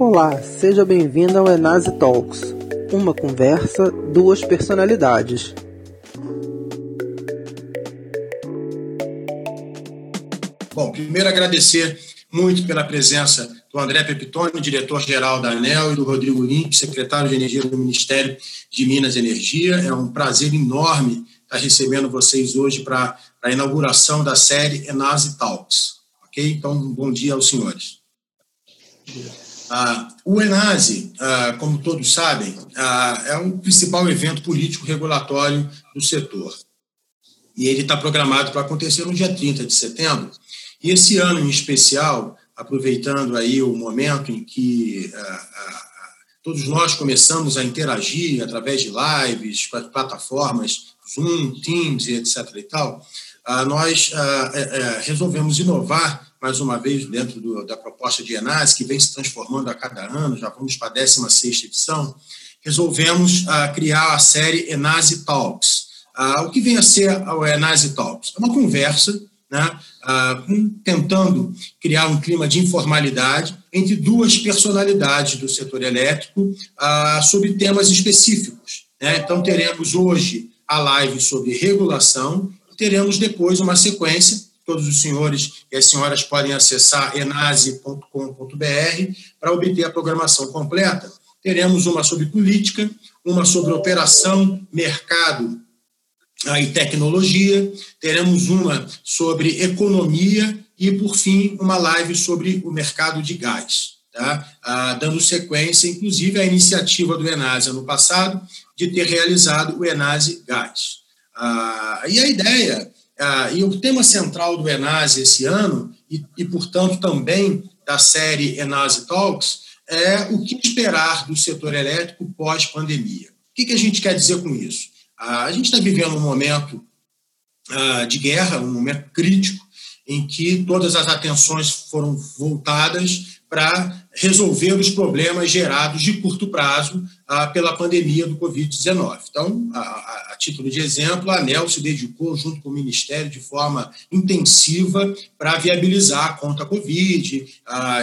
Olá, seja bem-vindo ao Enase Talks. Uma conversa, duas personalidades. Bom, primeiro agradecer muito pela presença do André Pepitone, diretor-geral da ANEL, e do Rodrigo Limp, secretário de Energia do Ministério de Minas e Energia. É um prazer enorme estar recebendo vocês hoje para a inauguração da série Enase Talks. Ok? Então, bom dia aos senhores. Ah, o Enase, ah, como todos sabem, ah, é o principal evento político regulatório do setor. E ele está programado para acontecer no dia 30 de setembro. E esse ano em especial, aproveitando aí o momento em que todos nós começamos a interagir através de lives, com as plataformas Zoom, Teams etc. e tal, nós é, é, resolvemos inovar mais uma vez, dentro do, da proposta de Enas, que vem se transformando a cada ano, já vamos para a 16 edição, resolvemos uh, criar a série Enase Talks. Uh, o que vem a ser o Enase Talks? É uma conversa, né, uh, tentando criar um clima de informalidade entre duas personalidades do setor elétrico sobre temas específicos. Né? Então, teremos hoje a live sobre regulação teremos depois uma sequência todos os senhores e as senhoras podem acessar enase.com.br para obter a programação completa. Teremos uma sobre política, uma sobre operação, mercado e tecnologia, teremos uma sobre economia e, por fim, uma live sobre o mercado de gás. Tá? Ah, dando sequência, inclusive, à iniciativa do Enase no passado de ter realizado o Enase Gás. Ah, e a ideia ah, e o tema central do Enase esse ano, e, e, portanto também da série Enase Talks, é o que esperar do setor elétrico pós-pandemia. O que, que, a gente quer dizer com isso? Ah, a gente está vivendo um momento ah, de guerra, um momento crítico, em que todas as atenções foram voltadas para resolver os problemas gerados de curto prazo ah, pela pandemia do Covid-19. Então, a, a, a, título de exemplo, a ANEL se dedicou, junto com o Ministério, de forma intensiva para viabilizar a conta Covid,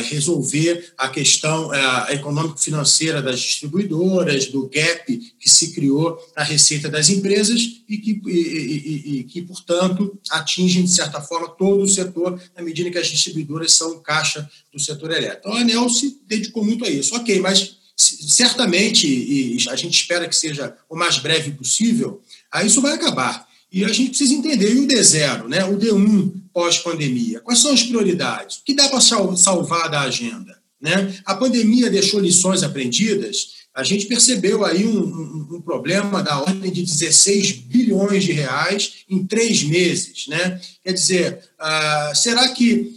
resolver a questão a, econômico-financeira das distribuidoras, do gap que se criou na receita das empresas e que, e, e, e, que portanto, atingem, de certa forma, todo o setor, na medida que as distribuidoras são caixa do setor elétrico. Então, a ANEL se dedicou muito a isso. Ok, mas certamente, e a gente espera que seja o mais breve possível, isso vai acabar. E a gente precisa entender, e o D0, né, o D1 pós-pandemia, quais são as prioridades? O que dá para salvar da agenda? Né? A pandemia deixou lições aprendidas, a gente percebeu aí um, um, um, problema da ordem de 16 bilhões de reais em três meses. Né? Quer dizer, uh, será que ah,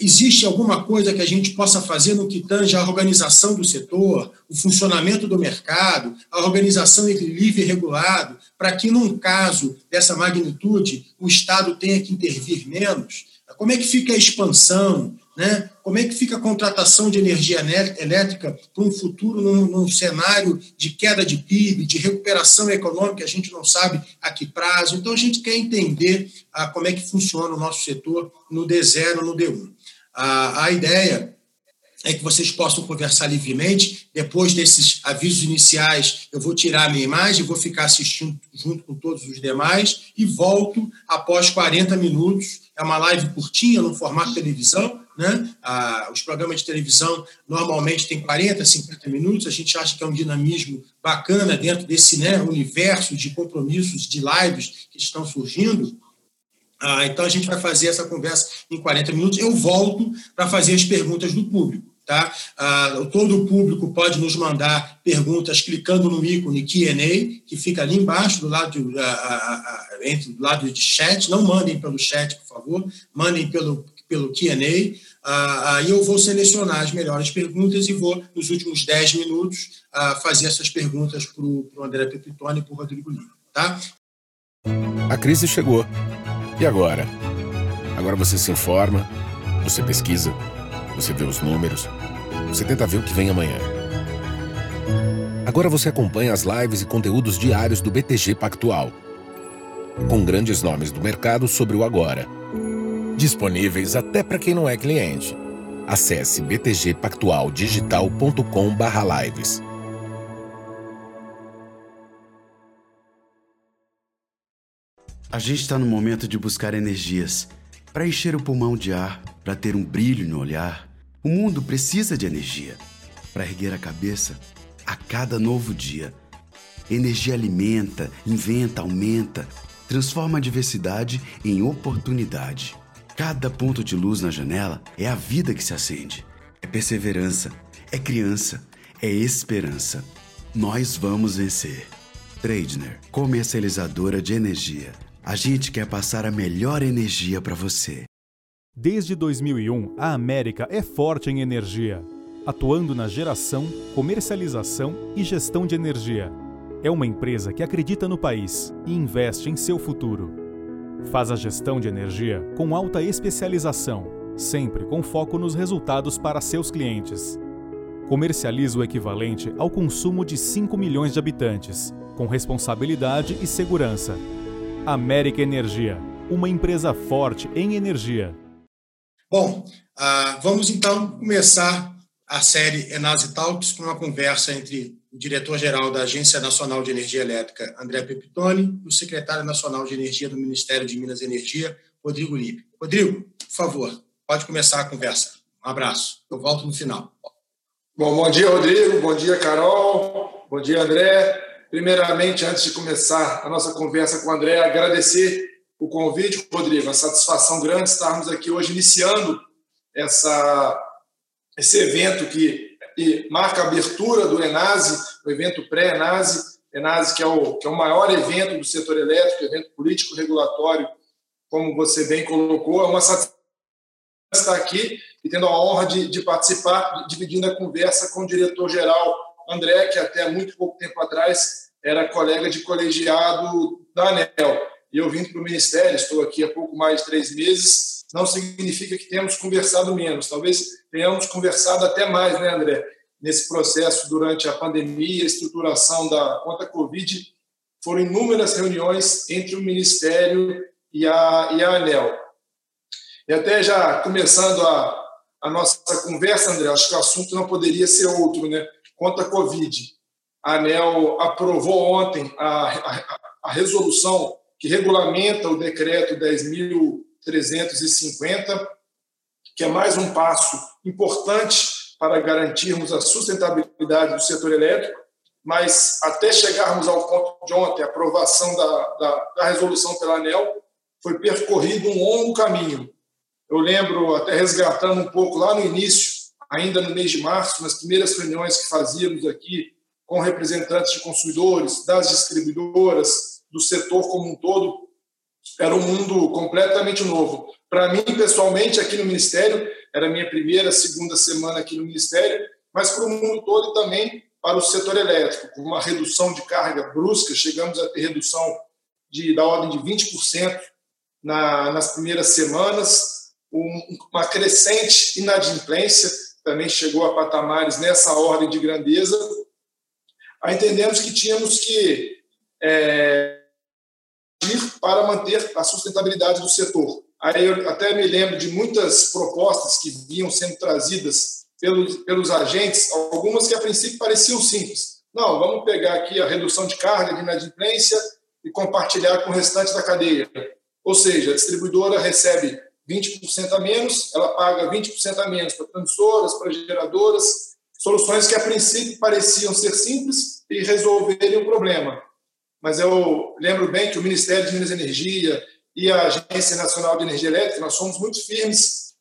existe alguma coisa que a gente possa fazer no que tange a organização do setor, o funcionamento do mercado, a organização entre livre e regulado, para que, num caso dessa magnitude, o Estado tenha que intervir menos? Como é que fica a expansão? Né? Como é que fica a contratação de energia elétrica para um futuro num, num, cenário de queda de PIB, de recuperação econômica, a gente não sabe a que prazo. Então, a gente quer entender ah, como é que funciona o nosso setor no D0, no D1. Ah, a ideia é que vocês possam conversar livremente. Depois desses avisos iniciais, eu vou tirar a minha imagem, vou ficar assistindo junto com todos os demais e volto após 40 minutos. É uma live curtinha, no formato televisão. Né? Ah, os programas de televisão normalmente têm 40, 50 minutos. A gente acha que é um dinamismo bacana dentro desse né, universo de compromissos, de lives que estão surgindo. Ah, então, a gente vai fazer essa conversa em 40 minutos. Eu volto para fazer as perguntas do público. Tá? Ah, todo o público pode nos mandar perguntas clicando no ícone Q&A, que fica ali embaixo, do lado, de, ah, ah, ah, entre, do lado de chat. Não mandem pelo chat, por favor, mandem pelo, pelo Q&A. Aí eu vou selecionar as melhores perguntas e vou, nos últimos 10 minutos, fazer essas perguntas para o André Pepitone e para o Rodrigo Lima. Tá? A crise chegou. E agora? Agora você se informa, você pesquisa, você vê os números, você tenta ver o que vem amanhã. Agora você acompanha as lives e conteúdos diários do BTG Pactual, com grandes nomes do mercado sobre o agora. Disponíveis até para quem não é cliente. Acesse btgpactualdigital.com/lives. A gente está no momento de buscar energias para encher o pulmão de ar, para ter um brilho no olhar. O mundo precisa de energia para erguer a cabeça a cada novo dia. Energia alimenta, inventa, aumenta, transforma a diversidade em oportunidade. Cada ponto de luz na janela é a vida que se acende. É perseverança, é criança, é esperança. Nós vamos vencer. Tradner, comercializadora de energia. A gente quer passar a melhor energia para você. Desde 2001, a América é forte em energia, atuando na geração, comercialização e gestão de energia. É uma empresa que acredita no país e investe em seu futuro. Faz a gestão de energia com alta especialização, sempre com foco nos resultados para seus clientes. Comercializa o equivalente ao consumo de 5 milhões de habitantes, com responsabilidade e segurança América Energia, uma empresa forte em energia. Bom, uh, vamos então começar a série Enase Talks com uma conversa entre o diretor-geral da Agência Nacional de Energia Elétrica, André Pepitone, e o secretário nacional de Energia do Ministério de Minas e Energia, Rodrigo Lipe. Rodrigo, por favor, pode começar a conversa. Um abraço. Eu volto no final. Bom, bom dia, Rodrigo. Bom dia, Carol. Bom dia, André. Primeiramente, antes de começar a nossa conversa com o André, agradecer o convite, Rodrigo, uma satisfação grande estarmos aqui hoje iniciando essa, esse evento que, que marca a abertura do Enase, o evento pré-Enase, Enase que é, o, que é o maior evento do setor elétrico, evento político regulatório, como você bem colocou, é uma satisfação estar aqui e tendo a honra de, de participar, dividindo a conversa com o diretor-geral André, que até muito pouco tempo atrás era colega de colegiado da ANEL. Eu vim para o Ministério, estou aqui há pouco mais de três meses, não significa que temos conversado menos, talvez tenhamos conversado até mais, né, André? Nesse processo durante a pandemia, a estruturação da conta Covid, foram inúmeras reuniões entre o Ministério e a, e a ANEL. E até já começando a, a nossa conversa, André, acho que o assunto não poderia ser outro, né? contra a Covid. A ANEL aprovou ontem a, a, a resolução que regulamenta o decreto 10.350, que é mais um passo importante para garantirmos a sustentabilidade do setor elétrico, mas até chegarmos ao ponto de ontem, a aprovação da, da, da resolução pela ANEL, foi percorrido um longo caminho. Eu lembro, até resgatando um pouco lá no início, ainda no mês de março, nas primeiras reuniões que fazíamos aqui com representantes de consumidores, das distribuidoras, do setor como um todo, era um mundo completamente novo. Para mim, pessoalmente, aqui no Ministério, era minha primeira, segunda semana aqui no Ministério, mas para o mundo todo e também para o setor elétrico, com uma redução de carga brusca, chegamos a ter redução de, da ordem de 20% na, nas primeiras semanas, um, uma crescente inadimplência, também chegou a patamares nessa ordem de grandeza, aí entendemos que tínhamos que é, para manter a sustentabilidade do setor. Aí eu até me lembro de muitas propostas que vinham sendo trazidas pelos, pelos agentes, algumas que a princípio pareciam simples. Não, vamos pegar aqui a redução de carga de inadimplência e compartilhar com o restante da cadeia. Ou seja, a distribuidora recebe 20% a menos, ela paga 20% a menos para transmissoras, para geradoras, soluções que a princípio pareciam ser simples e resolverem o problema. Mas eu lembro bem que o Ministério de Minas e Energia e a Agência Nacional de Energia Elétrica, nós somos muito firmes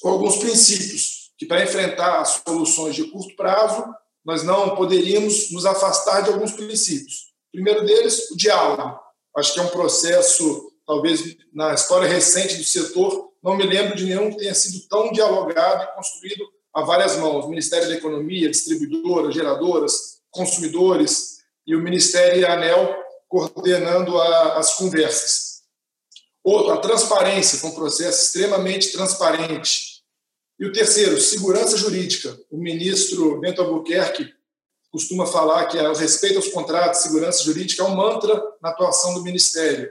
com alguns princípios, que para enfrentar as soluções de curto prazo, nós não poderíamos nos afastar de alguns princípios. O primeiro deles, o diálogo. Acho que é um processo talvez na história recente do setor, não me lembro de nenhum que tenha sido tão dialogado e construído a várias mãos. Ministério da Economia, distribuidoras, geradoras, consumidores e o Ministério e a ANEL coordenando a, as conversas. Outro, a transparência, com um processo extremamente transparente. E o terceiro, segurança jurídica. O ministro Bento Albuquerque costuma falar que o respeito aos contratos, segurança jurídica é um mantra na atuação do Ministério.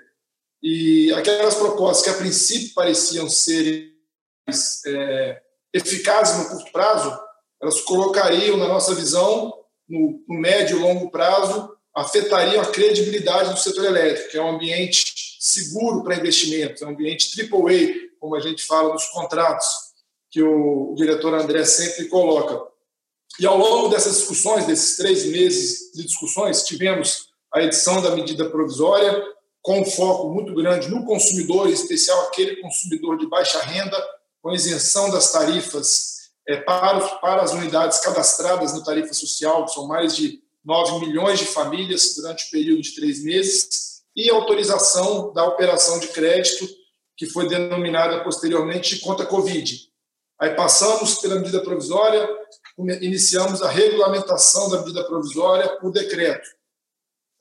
E aquelas propostas que a princípio pareciam ser é, eficazes no curto prazo, elas colocariam, na nossa visão, no, no médio e longo prazo, afetariam a credibilidade do setor elétrico, que é um ambiente seguro para investimentos, é um ambiente AAA, como a gente fala nos contratos, que o diretor André sempre coloca. E ao longo dessas discussões, desses três meses de discussões, tivemos a edição da medida provisória, com um foco muito grande no consumidor, em especial aquele consumidor de baixa renda, com isenção das tarifas é, para, para as unidades cadastradas no Tarifa Social, que são mais de 9 milhões de famílias durante o período de três meses, e autorização da operação de crédito, que foi denominada posteriormente de conta Covid. Aí passamos pela medida provisória, iniciamos a regulamentação da medida provisória por decreto.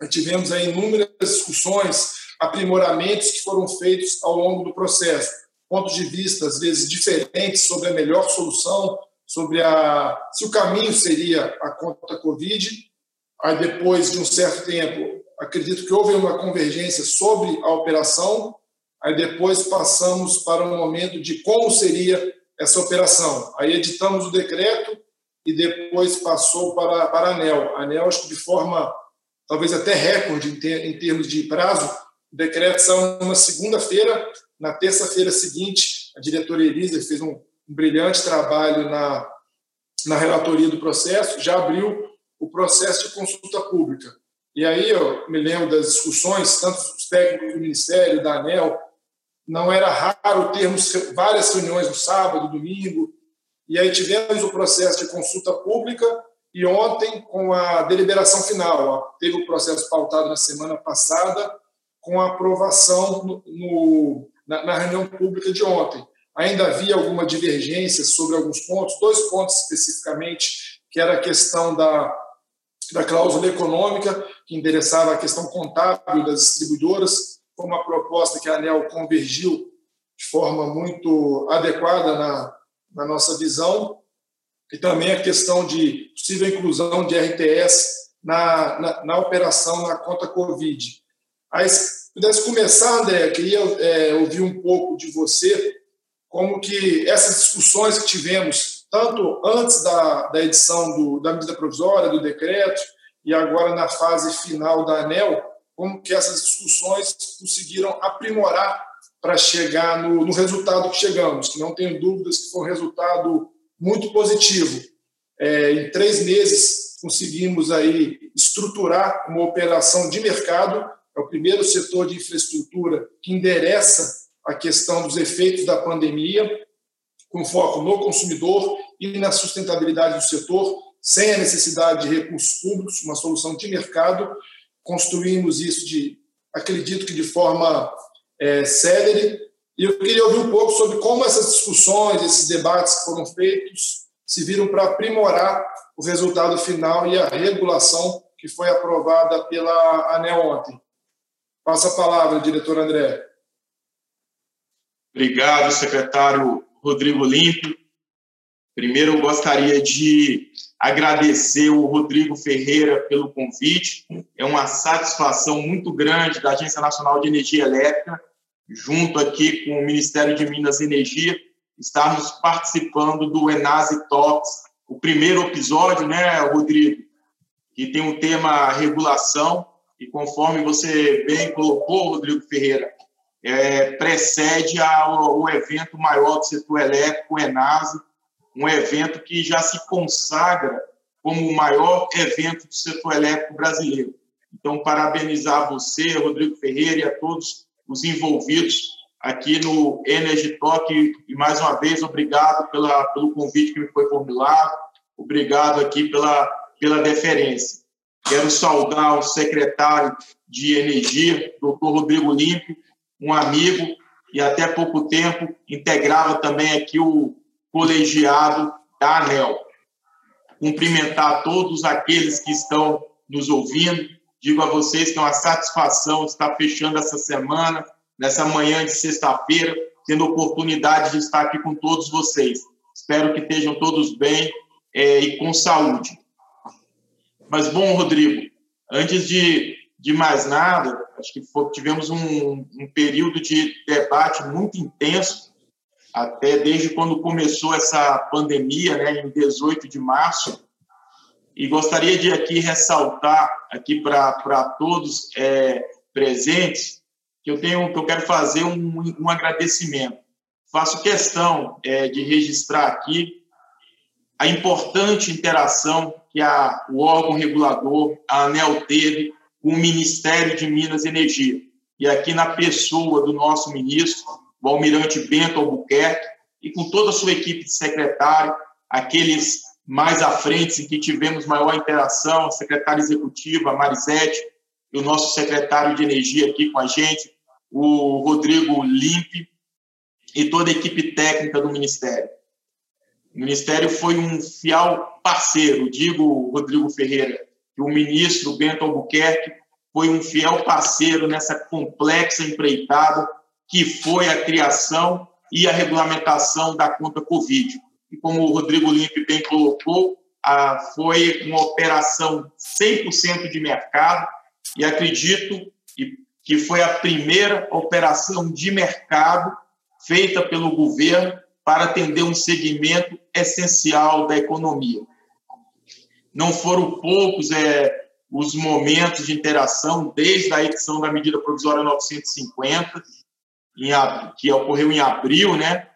Aí tivemos aí inúmeras discussões, aprimoramentos que foram feitos ao longo do processo, pontos de vista às vezes diferentes sobre a melhor solução, sobre a se o caminho seria a conta Covid. Aí depois de um certo tempo, acredito que houve uma convergência sobre a operação. Aí depois passamos para um momento de como seria essa operação. Aí editamos o decreto e depois passou para, para a ANEL. A ANEL, acho que de forma talvez até recorde em, ter, em termos de prazo, o decreto saiu na segunda-feira, na terça-feira seguinte, a diretora Elisa fez um, um brilhante trabalho na, na relatoria do processo, já abriu o processo de consulta pública. E aí eu me lembro das discussões, tanto os técnicos do Ministério, da ANEL, não era raro termos várias reuniões no sábado, domingo, e aí tivemos o processo de consulta pública e ontem com a deliberação final. Teve o processo pautado na semana passada com a aprovação no, no, na, na reunião pública de ontem. Ainda havia alguma divergência sobre alguns pontos, dois pontos especificamente, que era a questão da, da cláusula econômica, que endereçava a questão contábil das distribuidoras, foi uma proposta que a ANEL convergiu de forma muito adequada na, na nossa visão, e também a questão de possível inclusão de RTS na, na, na operação na conta Covid. Aí, se pudesse começar, André, queria é, ouvir um pouco de você, como que essas discussões que tivemos, tanto antes da, da edição do, da medida provisória, do decreto, e agora na fase final da ANEL, como que essas discussões conseguiram aprimorar para chegar no, no, resultado que chegamos, que não tenho dúvidas que foi um resultado muito positivo. É, em três meses conseguimos aí estruturar uma operação de mercado, é o primeiro setor de infraestrutura que endereça a questão dos efeitos da pandemia, com foco no consumidor e na sustentabilidade do setor, sem a necessidade de recursos públicos, uma solução de mercado, construímos isso de, acredito que de forma é, célere. E eu queria ouvir um pouco sobre como essas discussões, esses debates que foram feitos, se viram para aprimorar o resultado final e a regulação que foi aprovada pela ANEL ontem. Passa a palavra, diretor André. Obrigado, secretário Rodrigo Limpo. Primeiro, eu gostaria de agradecer o Rodrigo Ferreira pelo convite. É uma satisfação muito grande da Agência Nacional de Energia Elétrica, junto aqui com o Ministério de Minas e Energia, estarmos participando do Enase Talks, o primeiro episódio, né, Rodrigo, que tem o tema regulação, e conforme você bem colocou, Rodrigo Ferreira, é, precede ao, o evento maior do setor elétrico, o Enase, um evento que já se consagra como o maior evento do setor elétrico brasileiro. Então, parabenizar você, Rodrigo Ferreira, e a todos os envolvidos aqui no Energy Talk. E, mais uma vez, obrigado pela, pelo convite que me foi formulado, obrigado aqui pela, pela deferência. Quero saudar o secretário de Energia, doutor Rodrigo Limpo, um amigo, e até pouco tempo integrava também aqui o colegiado da ANEL. Cumprimentar todos aqueles que estão nos ouvindo. Digo a vocês que é uma satisfação estar fechando essa semana, nessa manhã de sexta-feira, tendo oportunidade de estar aqui com todos vocês. Espero que estejam todos bem é, e com saúde. Mas, bom, Rodrigo, antes de, de mais nada, acho que foi, tivemos um, um período de debate muito intenso até desde quando começou essa pandemia, né, em 18 de março, e gostaria de aqui ressaltar aqui para todos é, presentes que eu tenho que eu quero fazer um, um agradecimento. Faço questão é, de registrar aqui a importante interação que a, o órgão regulador, a ANEL, teve com o Ministério de Minas e Energia. E aqui na pessoa do nosso ministro, o almirante Bento Albuquerque, e com toda a sua equipe de secretário, aqueles mais à frente em que tivemos maior interação, a secretária executiva, a Marisete, e o nosso secretário de Energia aqui com a gente, o Rodrigo Limpe, e toda a equipe técnica do Ministério. O Ministério foi um fiel parceiro, digo, Rodrigo Ferreira, que o ministro Bento Albuquerque foi um fiel parceiro nessa complexa empreitada que foi a criação e a regulamentação da conta Covid. E como o Rodrigo Limpe bem colocou, foi uma operação 100% de mercado e acredito que foi a primeira operação de mercado feita pelo governo para atender um segmento essencial da economia. Não foram poucos é, os momentos de interação desde a edição da medida provisória 950, em, que ocorreu em abril, né,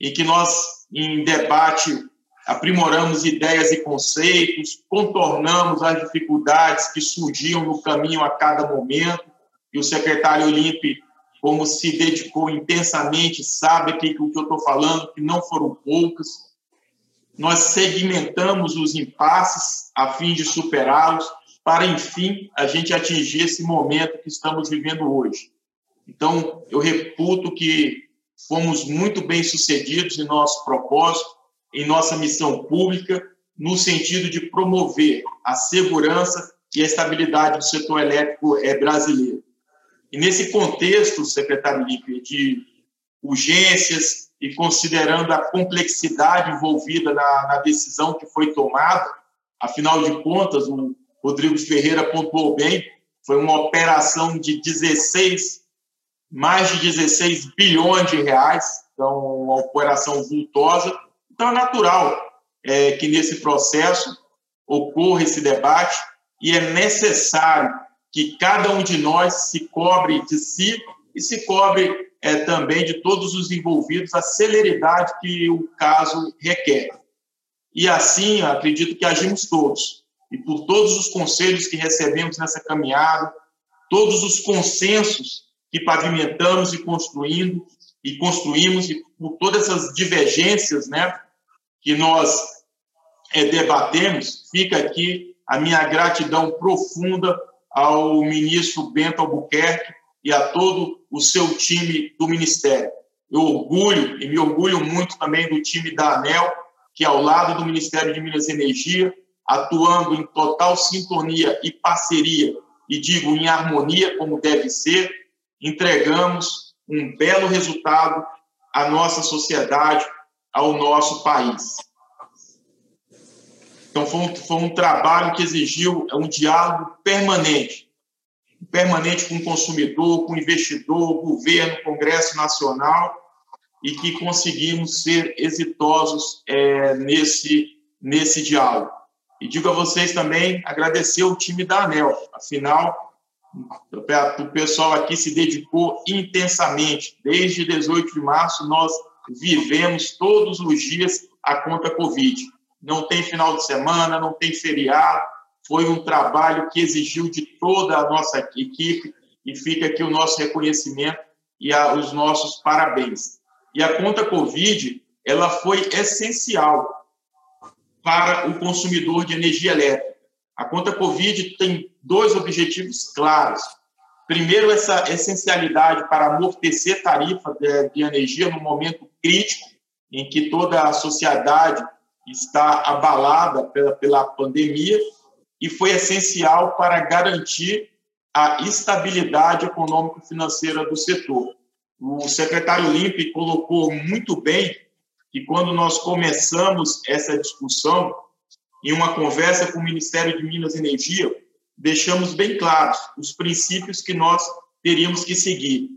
em que nós, em debate, aprimoramos ideias e conceitos, contornamos as dificuldades que surgiam no caminho a cada momento, e o secretário Olímpio como se dedicou intensamente, sabe que o que eu estou falando, que não foram poucas. Nós segmentamos os impasses a fim de superá-los, para, enfim, a gente atingir esse momento que estamos vivendo hoje. Então, eu reputo que fomos muito bem sucedidos em nosso propósito, em nossa missão pública, no sentido de promover a segurança e a estabilidade do setor elétrico é, brasileiro. E nesse contexto, secretário Lipe, de urgências e considerando a complexidade envolvida na, na, decisão que foi tomada, afinal de contas, o Rodrigo Ferreira pontuou bem, foi uma operação de 16, mais de 16 bilhões de reais, então uma operação vultosa. Então é natural é, que nesse processo ocorra esse debate e é necessário que cada um de nós se cobre de si e se cobre é, também de todos os envolvidos a celeridade que o caso requer. E assim, acredito que agimos todos. E por todos os conselhos que recebemos nessa caminhada, todos os consensos que pavimentamos e construindo e construímos e por todas essas divergências, né, que nós é, debatemos, fica aqui a minha gratidão profunda ao ministro Bento Albuquerque e a todo o seu time do Ministério. Eu orgulho e me orgulho muito também do time da ANEL, que ao lado do Ministério de Minas e Energia, atuando em total sintonia e parceria, e digo em harmonia como deve ser, entregamos um belo resultado à nossa sociedade, ao nosso país. Então, foi um, foi um trabalho que exigiu um diálogo permanente permanente com o consumidor, com o investidor, governo, Congresso Nacional, e que conseguimos ser exitosos é, nesse, nesse diálogo. E digo a vocês também, agradecer o time da ANEL, afinal, o pessoal aqui se dedicou intensamente. Desde 18 de março, nós vivemos todos os dias a conta Covid não tem final de semana, não tem feriado. Foi um trabalho que exigiu de toda a nossa equipe e fica aqui o nosso reconhecimento e a, os nossos parabéns. E a conta Covid, ela foi essencial para o consumidor de energia elétrica. A conta Covid tem dois objetivos claros. Primeiro, essa essencialidade para amortecer tarifa de, de energia no momento crítico em que toda a sociedade está abalada pela, pela pandemia e foi essencial para garantir a estabilidade econômico-financeira do setor. O secretário Limpe colocou muito bem que quando nós começamos essa discussão, em uma conversa com o Ministério de Minas e Energia, deixamos bem claros os princípios que nós teríamos que seguir.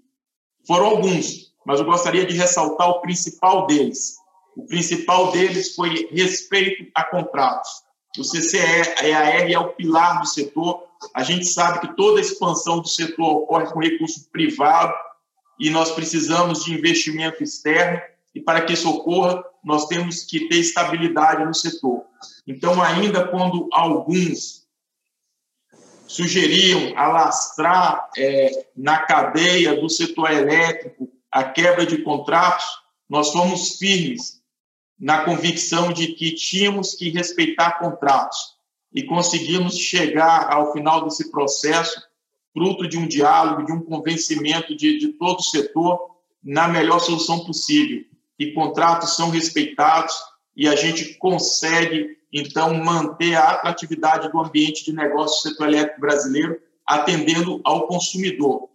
Foram alguns, mas eu gostaria de ressaltar o principal deles. O principal deles foi respeito a contratos. O CCEAR é o pilar do setor. A gente sabe que toda expansão do setor ocorre com recurso privado e nós precisamos de investimento externo e para que isso ocorra, nós temos que ter estabilidade no setor. Então, ainda quando alguns sugeriam alastrar é, na cadeia do setor elétrico a quebra de contratos, nós fomos firmes na convicção de que tínhamos que respeitar contratos e conseguimos chegar ao final desse processo, fruto de um diálogo, de um convencimento de, de todo o setor, na melhor solução possível. E contratos são respeitados e a gente consegue, então, manter a atratividade do ambiente de negócio do setor elétrico brasileiro, atendendo ao consumidor.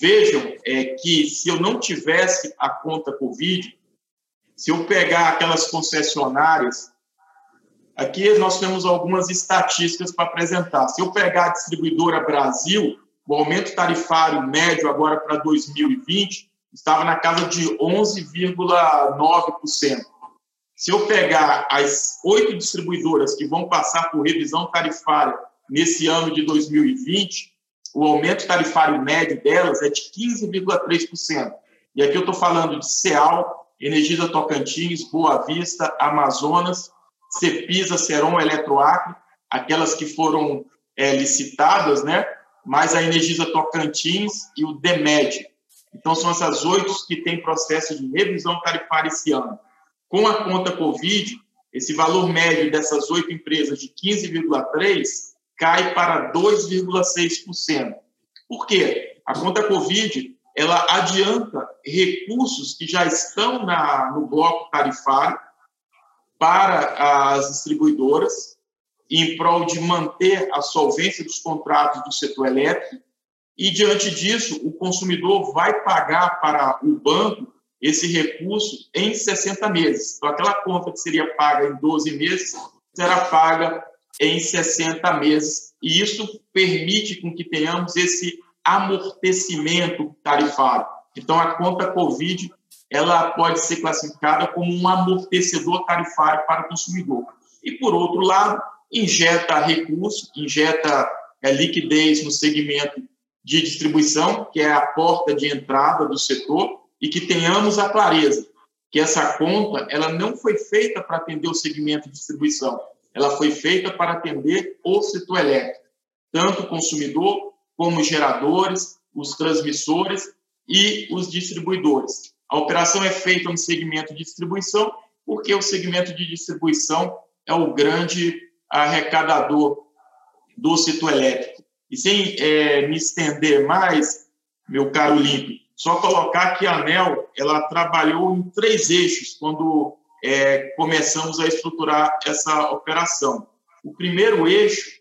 Vejam é, que se eu não tivesse a conta Covid, se eu pegar aquelas concessionárias, aqui nós temos algumas estatísticas para apresentar. Se eu pegar a distribuidora Brasil, o aumento tarifário médio agora para 2020 estava na casa de 11,9%. Se eu pegar as oito distribuidoras que vão passar por revisão tarifária nesse ano de 2020, o aumento tarifário médio delas é de 15,3%. E aqui eu estou falando de CEAL, Energisa Tocantins, Boa Vista, Amazonas, Cepisa, Seron, Eletroacre, aquelas que foram é, licitadas, né? mais a Energisa Tocantins e o DEMED. Então, são essas oito que têm processo de revisão tarifária esse ano. Com a conta Covid, esse valor médio dessas oito empresas de 15,3% cai para 2,6%. Por quê? A conta Covid ela adianta recursos que já estão na, no bloco tarifário para as distribuidoras, em prol de manter a solvência dos contratos do setor elétrico, e diante disso, o consumidor vai pagar para o banco esse recurso em 60 meses. Então, aquela conta que seria paga em 12 meses será paga em 60 meses, e isso permite com que tenhamos esse amortecimento tarifário. Então, a conta Covid ela pode ser classificada como um amortecedor tarifário para o consumidor. E, por outro lado, injeta recurso, injeta é, liquidez no segmento de distribuição, que é a porta de entrada do setor, e que tenhamos a clareza que essa conta ela não foi feita para atender o segmento de distribuição, ela foi feita para atender o setor elétrico, tanto o consumidor como geradores, os transmissores e os distribuidores. A operação é feita no segmento de distribuição, porque o segmento de distribuição é o grande arrecadador do setor elétrico. E sem é, me estender mais, meu caro Limpe, só colocar que a ANEL ela trabalhou em três eixos quando é, começamos a estruturar essa operação. O primeiro eixo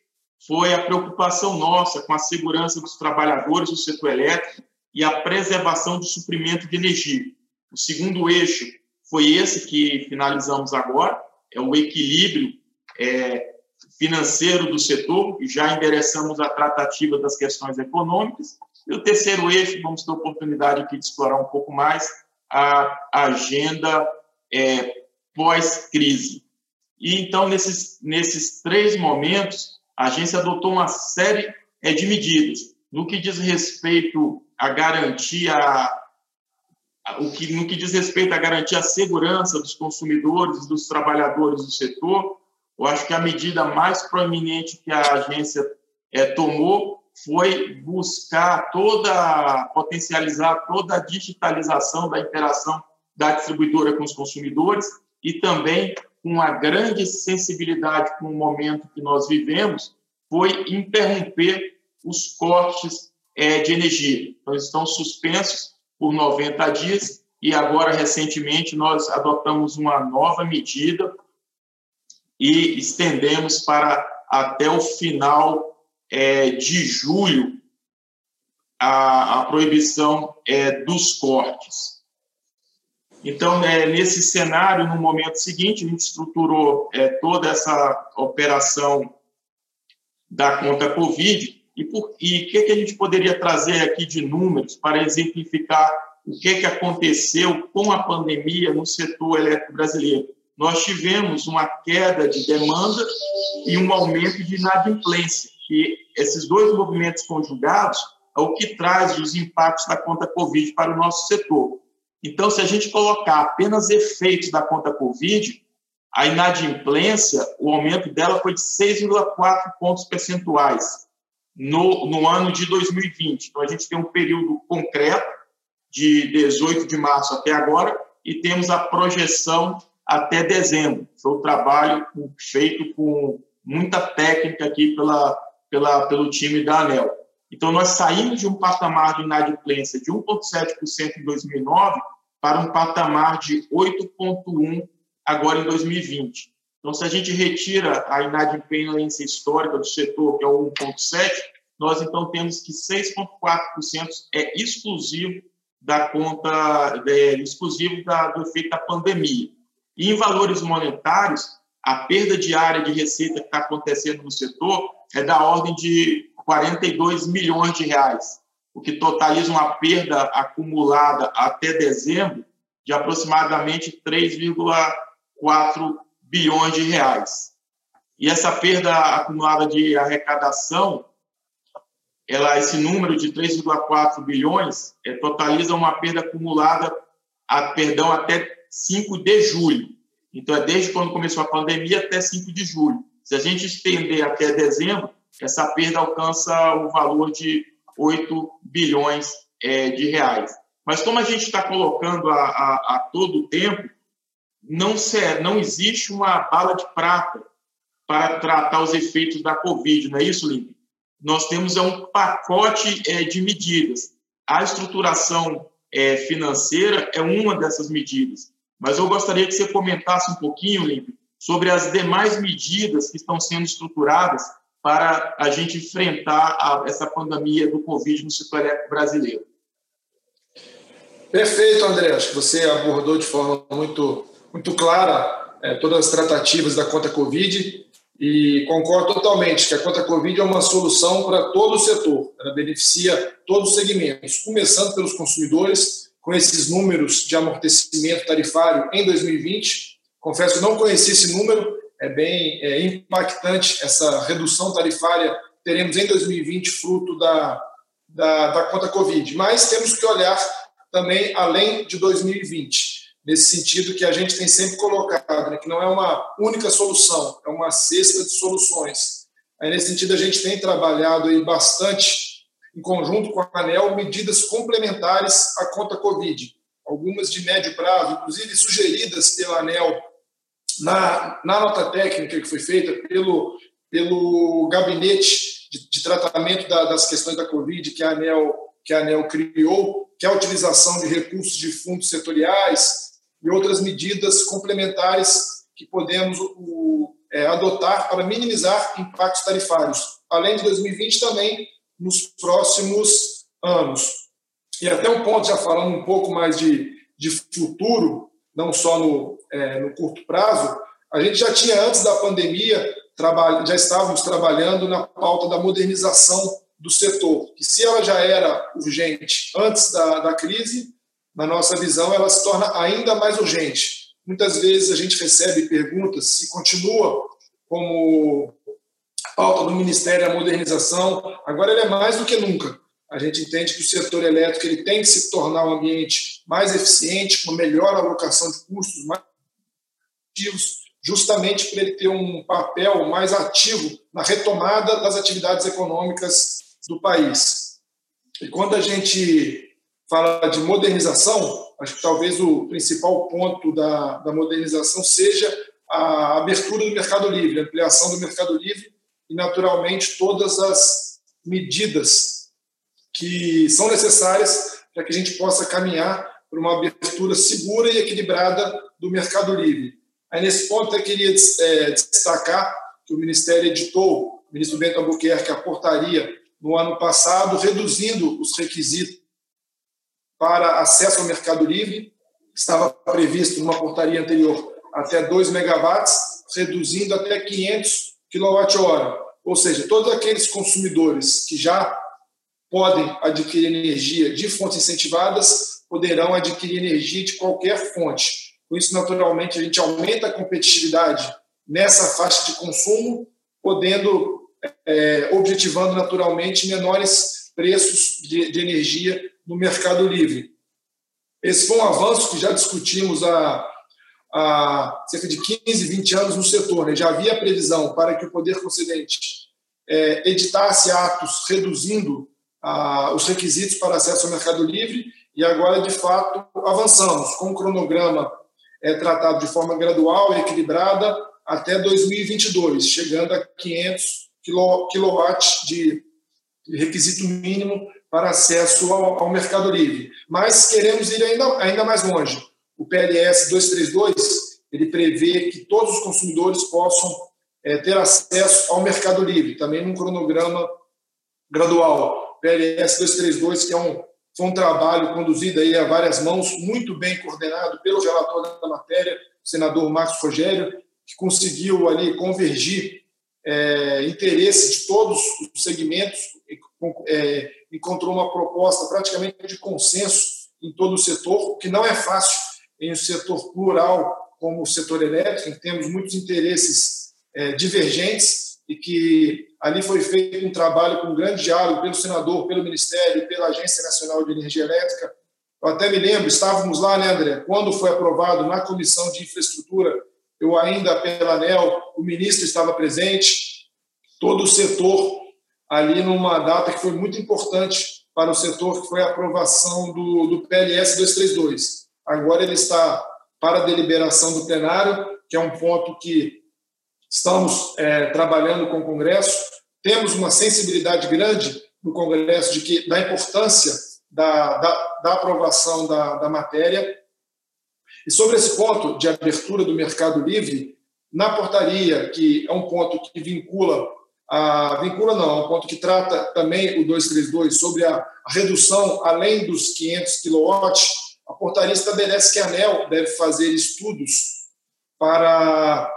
foi a preocupação nossa com a segurança dos trabalhadores do setor elétrico e a preservação do suprimento de energia. O segundo eixo foi esse que finalizamos agora, é o equilíbrio é, financeiro do setor, e já endereçamos a tratativa das questões econômicas. E o terceiro eixo, vamos ter oportunidade aqui de explorar um pouco mais, a agenda é, pós-crise. E então, nesses, nesses três momentos, a agência adotou uma série é, de medidas. No que diz respeito à garantia, o que, no que diz respeito à garantia a segurança dos consumidores dos trabalhadores do setor, eu acho que a medida mais proeminente que a agência é, tomou foi buscar toda, potencializar toda a digitalização da interação da distribuidora com os consumidores e também uma grande sensibilidade com o momento que nós vivemos, foi interromper os cortes é, de energia. Então, estão suspensos por 90 dias e agora, recentemente, nós adotamos uma nova medida e estendemos para até o final é, de julho a, a proibição é, dos cortes. Então, é, nesse cenário, no momento seguinte, a gente estruturou é, toda essa operação da conta Covid e o que, que a gente poderia trazer aqui de números para exemplificar o que, que aconteceu com a pandemia no setor elétrico brasileiro. Nós tivemos uma queda de demanda e um aumento de inadimplência, e esses dois movimentos conjugados é o que traz os impactos da conta Covid para o nosso setor. Então, se a gente colocar apenas efeitos da conta Covid, a inadimplência, o aumento dela foi de 6,4 pontos percentuais no, no ano de 2020. Então, a gente tem um período concreto, de 18 de março até agora, e temos a projeção até dezembro. Foi um trabalho feito com muita técnica aqui pela, pela, pelo time da ANEL. Então, nós saímos de um patamar de inadimplência de 1,7% em 2009 para um patamar de 8,1% agora em 2020. Então, se a gente retira a inadimplência histórica do setor, que é o 1,7%, nós então temos que 6,4% é exclusivo da conta, é, exclusivo da, do efeito da pandemia. E em valores monetários, a perda diária de receita que está acontecendo no setor é da ordem de 42 milhões de reais, o que totaliza uma perda acumulada até dezembro de aproximadamente 3,4 bilhões de reais. E essa perda acumulada de arrecadação, ela, esse número de 3,4 bilhões, é, totaliza uma perda acumulada, a, perdão, até 5 de julho. Então, é desde quando começou a pandemia até 5 de julho. Se a gente estender até dezembro, essa perda alcança o valor de 8 bilhões é, de reais. Mas como a gente está colocando a, a, a, todo tempo, não, se, não existe uma bala de prata para tratar os efeitos da Covid, não é isso, Lívia? Nós temos é um pacote é, de medidas. A estruturação é, financeira é uma dessas medidas. Mas eu gostaria que você comentasse um pouquinho, Lívia, sobre as demais medidas que estão sendo estruturadas para a gente enfrentar a, essa pandemia do Covid no setor elétrico brasileiro. Perfeito, André. Acho que você abordou de forma muito, muito clara é, todas as tratativas da conta Covid e concordo totalmente que a conta Covid é uma solução para todo o setor. Ela beneficia todos os segmentos, começando pelos consumidores, com esses números de amortecimento tarifário em 2020. Confesso que não conheci esse número, é bem é, impactante essa redução tarifária teremos em 2020 fruto da, da, da, conta Covid. Mas temos que olhar também além de 2020, nesse sentido que a gente tem sempre colocado, né, que não é uma única solução, é uma cesta de soluções. Aí, nesse sentido, a gente tem trabalhado aí bastante, em conjunto com a ANEL, medidas complementares à conta Covid, algumas de médio prazo, inclusive sugeridas pela ANEL na, na nota técnica que foi feita pelo, pelo gabinete de, de tratamento da, das questões da Covid que a, ANEL, que a ANEL criou, que é a utilização de recursos de fundos setoriais e outras medidas complementares que podemos o, é, adotar para minimizar impactos tarifários, além de 2020 também nos próximos anos. E até um ponto, já falando um pouco mais de, de futuro, não só no, é, no curto prazo, a gente já tinha, antes da pandemia, já estávamos trabalhando na pauta da modernização do setor, que se ela já era urgente antes da, da crise, na nossa visão, ela se torna ainda mais urgente. Muitas vezes a gente recebe perguntas se continua como pauta do Ministério a modernização, agora ele é mais do que nunca. A gente entende que o setor elétrico ele tem que se tornar um ambiente mais eficiente, com melhor alocação de custos, mais ativos, justamente para ele ter um papel mais ativo na retomada das atividades econômicas do país. E quando a gente fala de modernização, acho que talvez o principal ponto da, da modernização seja a abertura do mercado livre, a ampliação do mercado livre e, naturalmente, todas as medidas que são necessárias para que a gente possa caminhar para uma abertura segura e equilibrada do mercado livre. Aí, nesse ponto, eu queria é, destacar que o Ministério editou, o ministro Bento Albuquerque, a portaria no ano passado, reduzindo os requisitos para acesso ao mercado livre, estava previsto numa portaria anterior até 2 megawatts, reduzindo até 500 kWh. Ou seja, todos aqueles consumidores que já podem adquirir energia de fontes incentivadas poderão adquirir energia de qualquer fonte. Com isso, naturalmente, a gente aumenta a competitividade nessa faixa de consumo, podendo, é, objetivando naturalmente menores preços de, de energia no mercado livre. Esse foi um avanço que já discutimos há, há cerca de 15, 20 anos no setor. Né? Já havia previsão para que o poder concedente é, editasse atos reduzindo os requisitos para acesso ao mercado livre e agora, de fato, avançamos com um cronograma é, tratado de forma gradual e equilibrada até 2022, chegando a 500 kW de requisito mínimo para acesso ao, ao, mercado livre. Mas queremos ir ainda, ainda mais longe. O PLS 232 ele prevê que todos os consumidores possam é, ter acesso ao mercado livre, também num cronograma gradual. PLS 232, que é um, foi um trabalho conduzido aí a várias mãos, muito bem coordenado pelo relator da matéria, o senador Marcos Rogério, que conseguiu ali convergir é, interesse de todos os segmentos, é, encontrou uma proposta praticamente de consenso em todo o setor, o que não é fácil em um setor plural como o setor elétrico, em temos muitos interesses é, divergentes e que ali foi feito um trabalho com um grande diálogo pelo senador, pelo Ministério, pela Agência Nacional de Energia Elétrica. Eu até me lembro, estávamos lá, né, André, quando foi aprovado na Comissão de Infraestrutura, eu ainda pela ANEL, o ministro estava presente, todo o setor ali numa data que foi muito importante para o setor, que foi a aprovação do, do PLS 232. Agora ele está para deliberação do plenário, que é um ponto que estamos é, trabalhando com o Congresso. Temos uma sensibilidade grande no Congresso de que, da importância da, da, da aprovação da, da matéria. E sobre esse ponto de abertura do mercado livre, na portaria, que é um ponto que vincula a vincula não, é um ponto que trata também o 232 sobre a, a redução além dos 500 kW. A portaria estabelece que a ANEL deve fazer estudos para,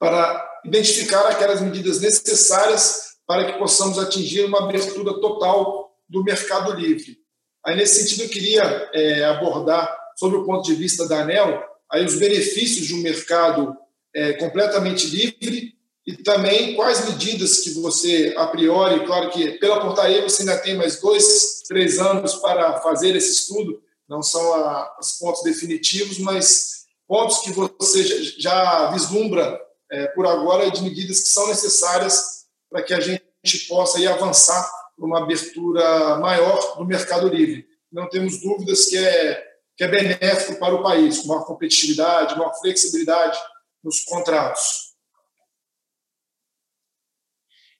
para identificar aquelas medidas necessárias para que possamos atingir uma abertura total do mercado livre. Aí, nesse sentido, eu queria é, abordar, sobre o ponto de vista da ANEL, aí os benefícios de um mercado é, completamente livre e também quais medidas que você, a priori, claro que pela portaria você ainda tem mais dois, três anos para fazer esse estudo, não são os pontos definitivos, mas pontos que você já vislumbra é, por agora de medidas que são necessárias para que a gente possa ir avançar para uma abertura maior do mercado livre. Não temos dúvidas que é, que é benéfico para o país, uma competitividade, uma flexibilidade nos contratos.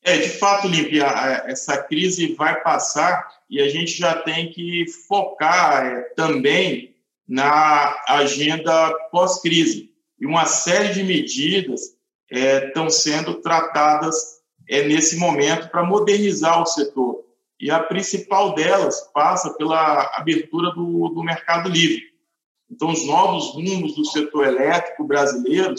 É, de fato, Limpia, essa crise vai passar e a gente já tem que focar é, também na agenda pós-crise. E uma série de medidas é, estão sendo tratadas é, nesse momento para modernizar o setor. E a principal delas passa pela abertura do, do mercado livre. Então, os novos rumos do setor elétrico brasileiro,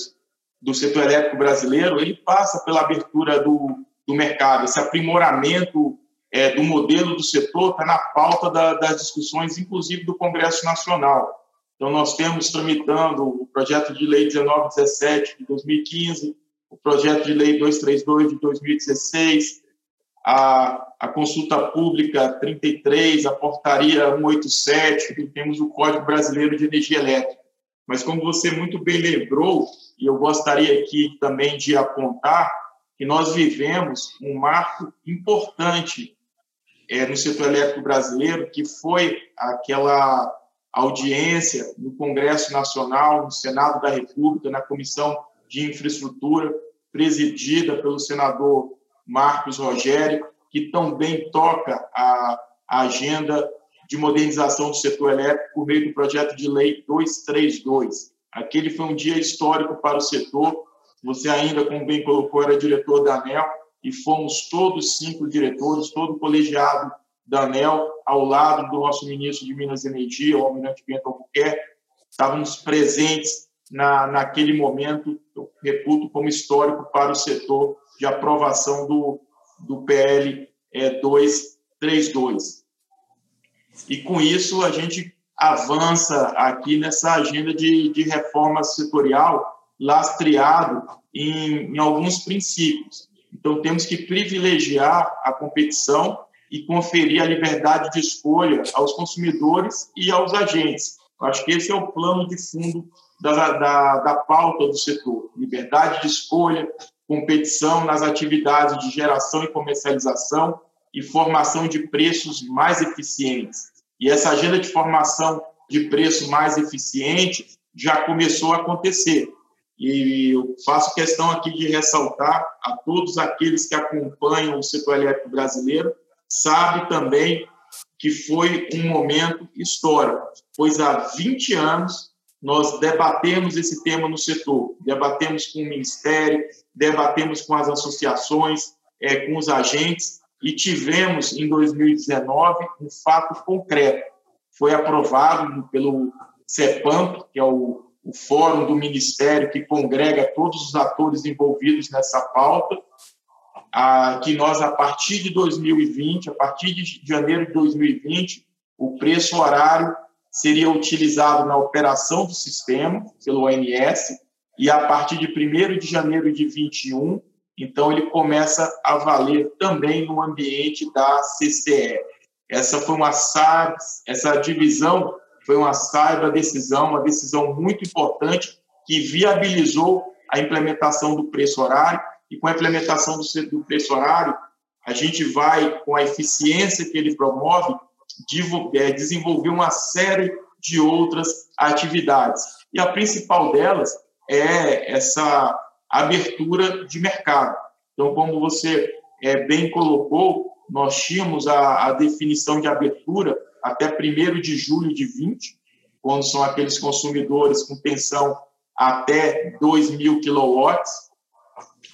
do setor elétrico brasileiro, ele passa pela abertura do, do mercado, esse aprimoramento é, do modelo do setor está na pauta da, das discussões, inclusive do Congresso Nacional. Então, nós temos tramitando o projeto de lei 1917 de 2015, o projeto de lei 232 de 2016, a, a consulta pública 33, a portaria 187, e temos o Código Brasileiro de Energia Elétrica. Mas, como você muito bem lembrou, e eu gostaria aqui também de apontar, que nós vivemos um marco importante é, no setor elétrico brasileiro, que foi aquela audiência no Congresso Nacional, no Senado da República, na Comissão de Infraestrutura, presidida pelo senador Marcos Rogério, que também toca a, agenda de modernização do setor elétrico por meio do projeto de lei 232. Aquele foi um dia histórico para o setor, você ainda, como bem colocou, era diretor da ANEL e fomos todos cinco diretores, todo o colegiado da ANEL, ao lado do nosso ministro de Minas e Energia, o almirante Bento Albuquerque. Estávamos presentes na, naquele momento, eu reputo como histórico para o setor de aprovação do, do PL é, 232. E com isso a gente avança aqui nessa agenda de, de reforma setorial lastreado em, em alguns princípios. Então, temos que privilegiar a competição e conferir a liberdade de escolha aos consumidores e aos agentes. Acho que esse é o plano de fundo da, da, da pauta do setor: liberdade de escolha, competição nas atividades de geração e comercialização e formação de preços mais eficientes. E essa agenda de formação de preço mais eficiente já começou a acontecer. E eu faço questão aqui de ressaltar a todos aqueles que acompanham o setor elétrico brasileiro, sabe também que foi um momento histórico, pois há 20 anos nós debatemos esse tema no setor, debatemos com o Ministério, debatemos com as associações, é, com os agentes, e tivemos em 2019 um fato concreto. Foi aprovado pelo CEPAMP, que é o o fórum do Ministério que congrega todos os atores envolvidos nessa pauta, a, que nós, a partir de 2020, a partir de janeiro de 2020, o preço horário seria utilizado na operação do sistema pelo ONS, e a partir de 1 de janeiro de 21, então ele começa a valer também no ambiente da CCE. Essa foi uma essa divisão foi uma saiba decisão, uma decisão muito importante que viabilizou a implementação do preço horário e com a implementação do, preço horário a gente vai com a eficiência que ele promove desenvolver uma série de outras atividades e a principal delas é essa abertura de mercado. Então, como você é, bem colocou, nós tínhamos a, a definição de abertura até 1 de julho de 20, quando são aqueles consumidores com tensão até 2 mil quilowatts.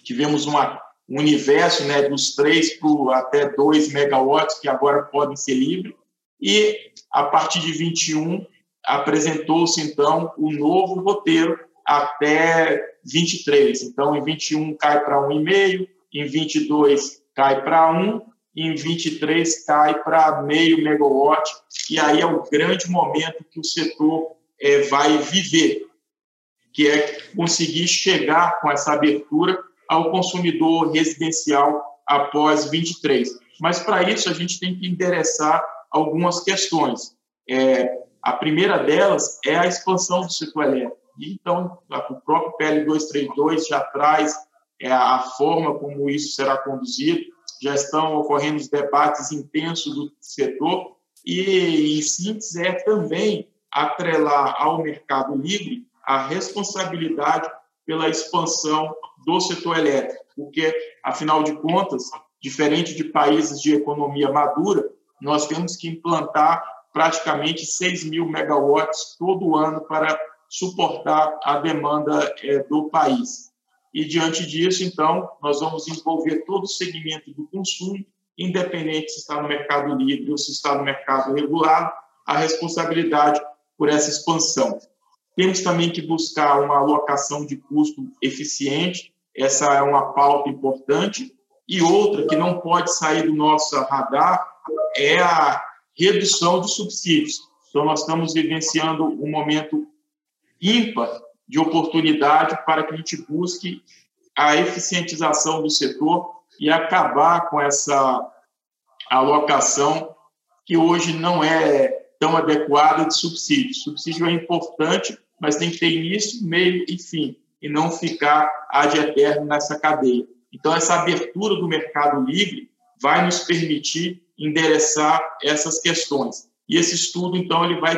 Tivemos uma, um universo né, dos 3 para até 2 megawatts, que agora podem ser livres. E, a partir de 21, apresentou-se, então, o novo roteiro até 23. Então, em 21 cai para 1,5, em 22 cai para 1 em 23 cai para meio megawatt, e aí é o grande momento que o setor é, vai viver, que é conseguir chegar com essa abertura ao consumidor residencial após 23. Mas para isso a gente tem que endereçar algumas questões. É, a primeira delas é a expansão do setor elétrico. Então, o próprio PL 232 já traz é, a forma como isso será conduzido já estão ocorrendo os debates intensos do setor, e, em síntese, é também atrelar ao mercado livre a responsabilidade pela expansão do setor elétrico, porque, afinal de contas, diferente de países de economia madura, nós temos que implantar praticamente 6 mil megawatts todo ano para suportar a demanda é, do país. E, diante disso, então, nós vamos envolver todo o segmento do consumo, independente se está no mercado livre ou se está no mercado regulado, a responsabilidade por essa expansão. Temos também que buscar uma alocação de custo eficiente, essa é uma pauta importante. E outra que não pode sair do nosso radar é a redução dos subsídios. Então, nós estamos vivenciando um momento ímpar de oportunidade para que a gente busque a eficientização do setor e acabar com essa alocação que hoje não é tão adequada de subsídio. Subsídio é importante, mas tem que ter início, meio e fim, e não ficar ad eterno nessa cadeia. Então, essa abertura do mercado livre vai nos permitir endereçar essas questões. E esse estudo, então, ele vai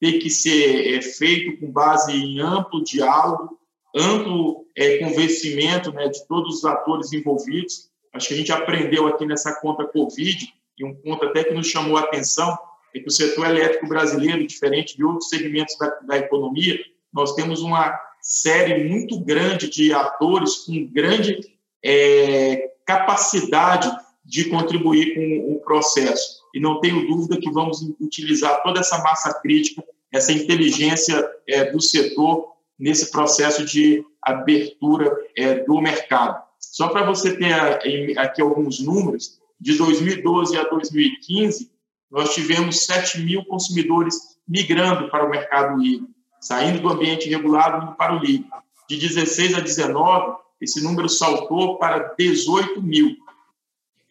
ter que ser é, feito com base em amplo diálogo, amplo é, convencimento né, de todos os atores envolvidos. Acho que a gente aprendeu aqui nessa conta Covid, e um ponto até que nos chamou a atenção, é que o setor elétrico brasileiro, diferente de outros segmentos da, da economia, nós temos uma série muito grande de atores com grande é, capacidade de contribuir com o processo. E não tenho dúvida que vamos utilizar toda essa massa crítica essa inteligência é, do setor nesse processo de abertura é, do mercado. Só para você ter aqui alguns números, de 2012 a 2015, nós tivemos 7 mil consumidores migrando para o mercado livre, saindo do ambiente regulado para o livre. De 16 a 19, esse número saltou para 18 mil.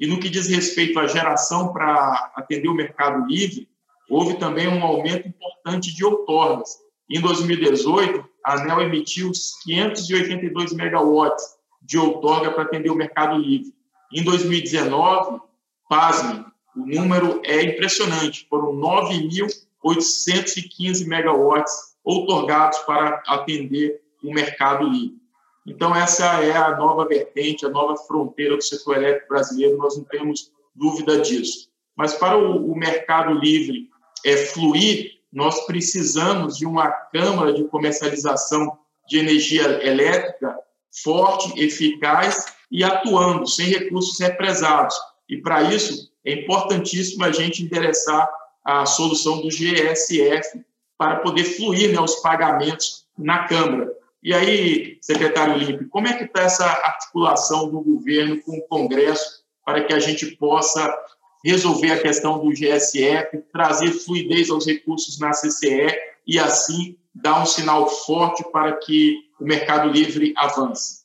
E no que diz respeito à geração para atender o mercado livre, houve também um aumento importante de outorgas. Em 2018, a ANEL emitiu 582 megawatts de outorga para atender o mercado livre. Em 2019, pasmem, o número é impressionante, foram 9.815 megawatts outorgados para atender o mercado livre. Então, essa é a nova vertente, a nova fronteira do setor elétrico brasileiro, nós não temos dúvida disso. Mas para o, mercado livre é, fluir, nós precisamos de uma câmara de comercialização de energia elétrica forte, eficaz e atuando, sem recursos represados. E para isso, é importantíssimo a gente endereçar a solução do GSF para poder fluir né, os pagamentos na Câmara. E aí, secretário Olímpio, como é que está essa articulação do governo com o Congresso para que a gente possa resolver a questão do GSF, trazer fluidez aos recursos na CCE e, assim, dar um sinal forte para que o mercado livre avance?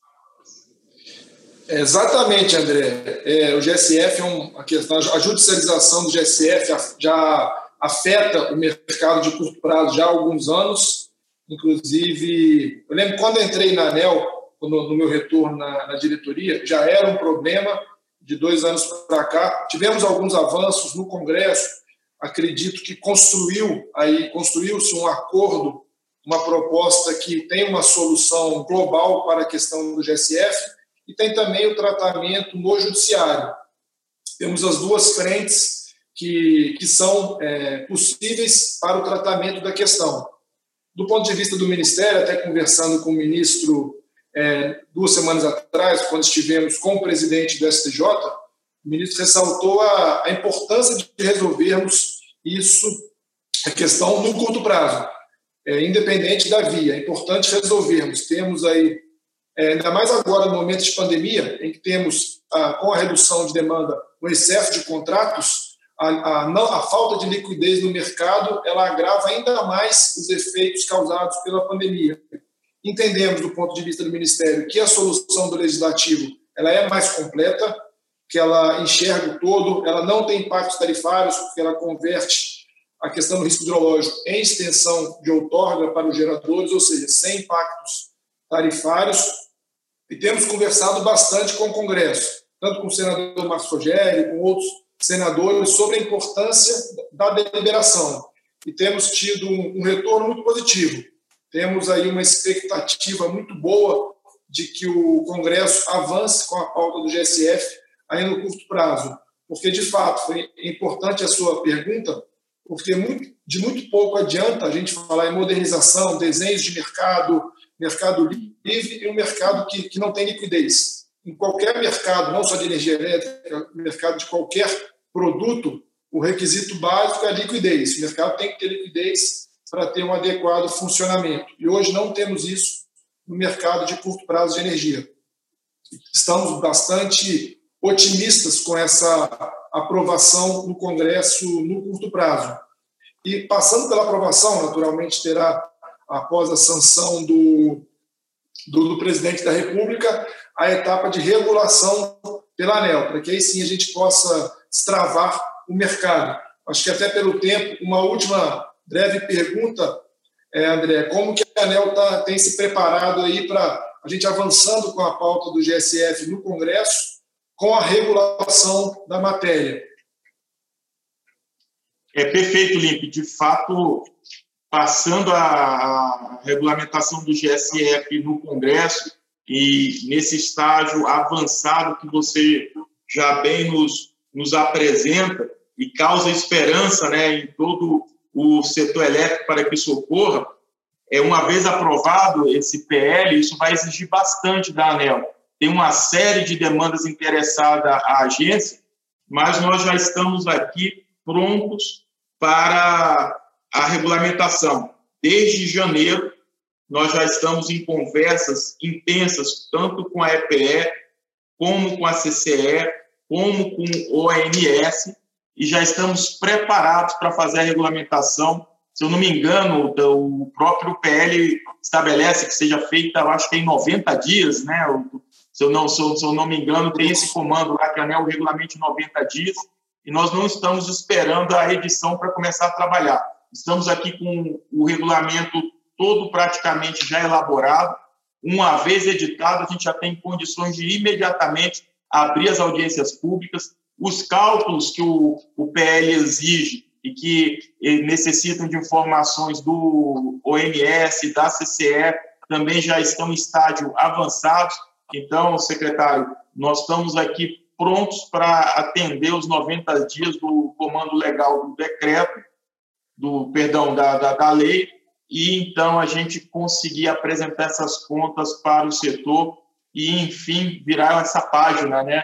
Exatamente, André. É, o GSF é uma questão, a judicialização do GSF já afeta o mercado de curto prazo já há alguns anos Inclusive, eu lembro quando eu entrei na ANEL, no, no meu retorno na, na, diretoria, já era um problema de dois anos para cá. Tivemos alguns avanços no Congresso. Acredito que construiu aí construiu-se um acordo, uma proposta que tem uma solução global para a questão do GSF e tem também o tratamento no judiciário. Temos as duas frentes que, que são é, possíveis para o tratamento da questão. Do ponto de vista do Ministério, até conversando com o ministro é, duas semanas atrás, quando estivemos com o presidente do STJ, o ministro ressaltou a, a importância de resolvermos isso, a questão no curto prazo, é, independente da via. É importante resolvermos. Temos aí, é, ainda mais agora no momento de pandemia, em que temos, a, com a redução de demanda, o excesso de contratos, a, a, não, a falta de liquidez no mercado ela agrava ainda mais os efeitos causados pela pandemia. Entendemos, do ponto de vista do Ministério, que a solução do Legislativo ela é mais completa, que ela enxerga o todo, ela não tem impactos tarifários, porque ela converte a questão do risco hidrológico em extensão de outorga para os geradores, ou seja, sem impactos tarifários. E temos conversado bastante com o Congresso, tanto com o senador Marcos Rogério, com outros senadores sobre a importância da deliberação. E temos tido um retorno muito positivo. Temos aí uma expectativa muito boa de que o Congresso avance com a pauta do GSF aí no curto prazo. Porque, de fato, foi importante a sua pergunta, porque de muito pouco adianta a gente falar em modernização, desenhos de mercado, mercado livre e um mercado que, que não tem liquidez em qualquer mercado, não só de energia elétrica, mercado de qualquer produto, o requisito básico é a liquidez. O mercado tem que ter liquidez para ter um adequado funcionamento. E hoje não temos isso no mercado de curto prazo de energia. Estamos bastante otimistas com essa aprovação no Congresso no curto prazo. E passando pela aprovação, naturalmente terá, após a sanção do, do, do presidente da República, a etapa de regulação pela ANEL, para que aí sim a gente possa destravar o mercado. Acho que até pelo tempo, uma última breve pergunta, é, André, como que a ANEL tá, tem se preparado aí para a gente avançando com a pauta do GSF no Congresso, com a regulação da matéria? É perfeito, Limpe. De fato, passando a, regulamentação do GSF no Congresso, e nesse estágio avançado que você já bem nos, nos apresenta e causa esperança né, em todo o setor elétrico para que isso ocorra, é, uma vez aprovado esse PL, isso vai exigir bastante da ANEL. Tem uma série de demandas interessadas à agência, mas nós já estamos aqui prontos para a regulamentação. Desde janeiro, nós já estamos em conversas intensas, tanto com a EPE, como com a CCE, como com o ONS, e já estamos preparados para fazer a regulamentação. Se eu não me engano, o próprio PL estabelece que seja feita, eu acho que em 90 dias, né? Se eu não, se eu, se eu não me engano, tem esse comando lá que é o regulamento em 90 dias, e nós não estamos esperando a edição para começar a trabalhar. Estamos aqui com o regulamento todo praticamente já elaborado. Uma vez editado, a gente já tem condições de imediatamente abrir as audiências públicas. Os cálculos que o, o PL exige e que necessitam de informações do OMS, da CCE, também já estão em estágio avançado. Então, secretário, nós estamos aqui prontos para atender os 90 dias do comando legal do decreto, do perdão, da, da, da lei, e então a gente conseguir apresentar essas contas para o setor e, enfim, virar essa página né,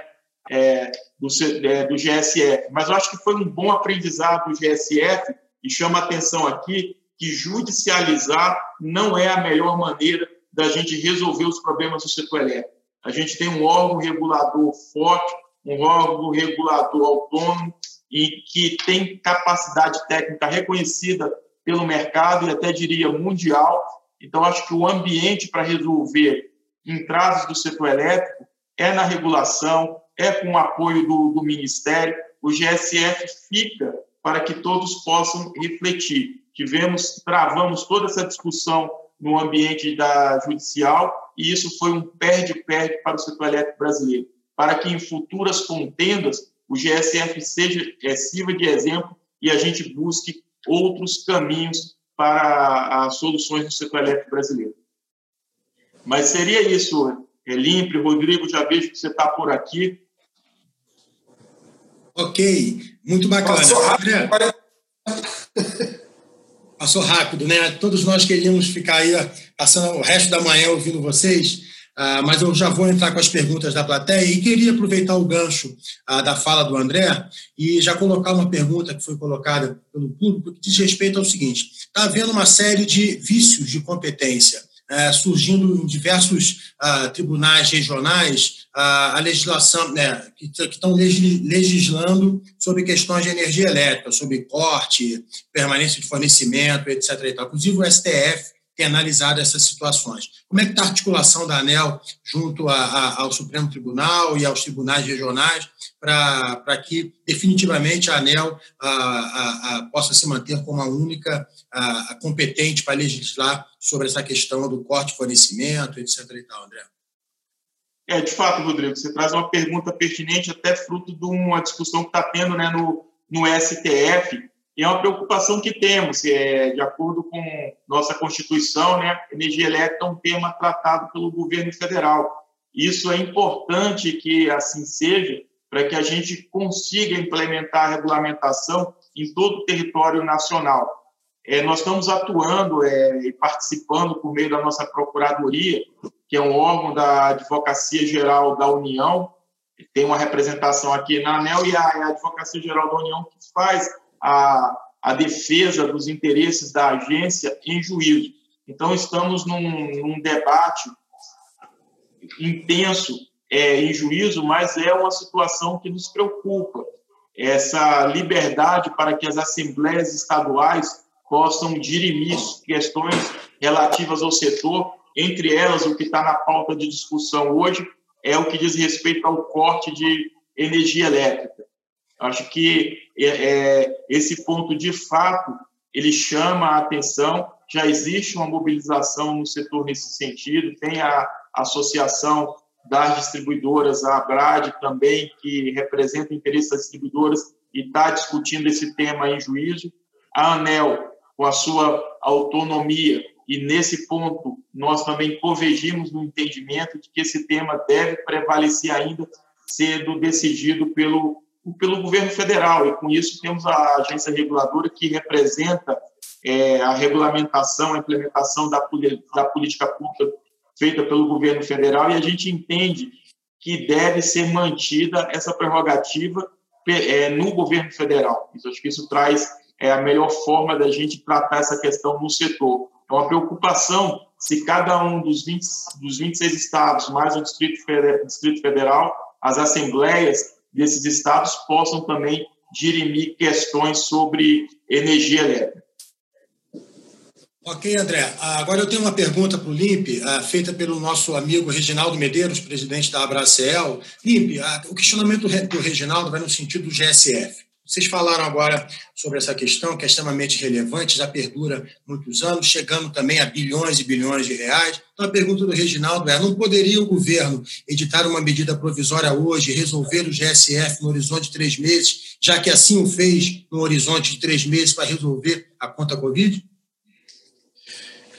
é, do, é, do GSF. Mas eu acho que foi um bom aprendizado do GSF e chama atenção aqui que judicializar não é a melhor maneira da gente resolver os problemas do setor elétrico. A gente tem um órgão regulador forte, um órgão regulador autônomo e que tem capacidade técnica reconhecida pelo mercado e até diria mundial. Então, acho que o ambiente para resolver entraves do setor elétrico é na regulação, é com o apoio do, do Ministério. O GSF fica para que todos possam refletir. Tivemos, travamos toda essa discussão no ambiente da judicial e isso foi um perde-perde para o setor elétrico brasileiro. Para que em futuras contendas o GSF seja é, sirva de exemplo e a gente busque outros caminhos para as soluções do setor elétrico brasileiro. Mas seria isso, Elimpe, Rodrigo, já vejo que você está por aqui. Ok, muito bacana. Passou rápido, Passou rápido, né? Todos nós queríamos ficar aí passando o resto da manhã ouvindo vocês, ah, mas eu já vou entrar com as perguntas da plateia e queria aproveitar o gancho ah, da fala do André e já colocar uma pergunta que foi colocada pelo público que diz respeito ao seguinte: está havendo uma série de vícios de competência é, surgindo em diversos ah, tribunais regionais a legislação né, que, que estão legislando sobre questões de energia elétrica, sobre corte, permanência de fornecimento, etc. Inclusive o STF tem analisado essas situações. Como é que está a articulação da ANEL junto a, a, ao Supremo Tribunal e aos tribunais regionais para que definitivamente a ANEL a, possa se manter como a única competente para legislar sobre essa questão do corte de fornecimento, etc. E tal, André? É, de fato, Rodrigo, você traz uma pergunta pertinente, até fruto de uma discussão que está tendo né, no, no STF, e é uma preocupação que temos, é, de acordo com nossa Constituição, né, energia elétrica é um tema tratado pelo governo federal. Isso é importante que assim seja, para que a gente consiga implementar a regulamentação em todo o território nacional. É, nós estamos atuando é, e participando por meio da nossa Procuradoria, que é um órgão da Advocacia Geral da União, tem uma representação aqui na ANEL e a, a Advocacia Geral da União que faz a, a defesa dos interesses da agência em juízo. Então, estamos num, num debate intenso é, em juízo, mas é uma situação que nos preocupa. Essa liberdade para que as assembleias estaduais possam dirimir questões relativas ao setor, entre elas o que está na pauta de discussão hoje é o que diz respeito ao corte de energia elétrica. Acho que é, é, esse ponto, de fato, ele chama a atenção. Já existe uma mobilização no setor nesse sentido. Tem a associação das distribuidoras, a ABRAD também, que representa o interesse das distribuidoras e está discutindo esse tema em juízo. A ANEL, com a sua autonomia, e nesse ponto nós também convergimos no entendimento de que esse tema deve prevalecer ainda, sendo decidido pelo pelo governo federal, e com isso temos a agência reguladora que representa é, a regulamentação, a implementação da, da política pública feita pelo governo federal, e a gente entende que deve ser mantida essa prerrogativa é, no governo federal. Isso, acho que isso traz é, a melhor forma da gente tratar essa questão no setor. É uma preocupação se cada um dos, 20, dos 26 estados, mais o Distrito Federal, as assembleias desses estados possam também dirimir questões sobre energia elétrica. Ok, André. Agora eu tenho uma pergunta para o Limpe, feita pelo nosso amigo Reginaldo Medeiros, presidente da Abracel. Limpe, o questionamento do Reginaldo vai no sentido do GSF. Vocês falaram agora sobre essa questão, que é extremamente relevante, já perdura muitos anos, chegando também a bilhões e bilhões de reais. Então, a pergunta do Reginaldo é: não poderia o governo editar uma medida provisória hoje, resolver o GSF no horizonte de três meses, já que assim o fez no horizonte de três meses para resolver a conta Covid?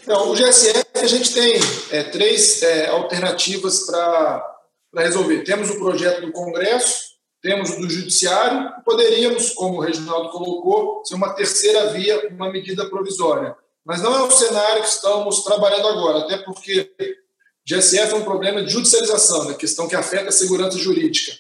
Não, o GSF a gente tem é, três é, alternativas para resolver. Temos o projeto do Congresso, temos o do Judiciário, poderíamos, como o Reginaldo colocou, ser uma terceira via, uma medida provisória. Mas não é o cenário que estamos trabalhando agora, até porque GSF é um problema de judicialização, né, questão que afeta a segurança jurídica.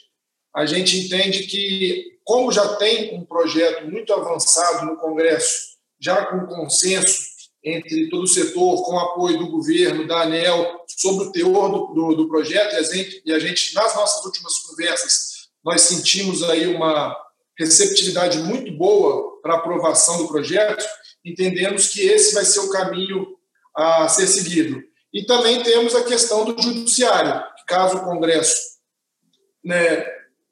A gente entende que, como já tem um projeto muito avançado no Congresso, já com consenso entre todo o setor, com apoio do governo, da ANEL, sobre o teor do, do, do projeto, e a, gente, e a gente, nas nossas últimas conversas, nós sentimos aí uma receptividade muito boa para aprovação do projeto, entendemos que esse vai ser o caminho a ser seguido. E também temos a questão do judiciário, caso o Congresso né,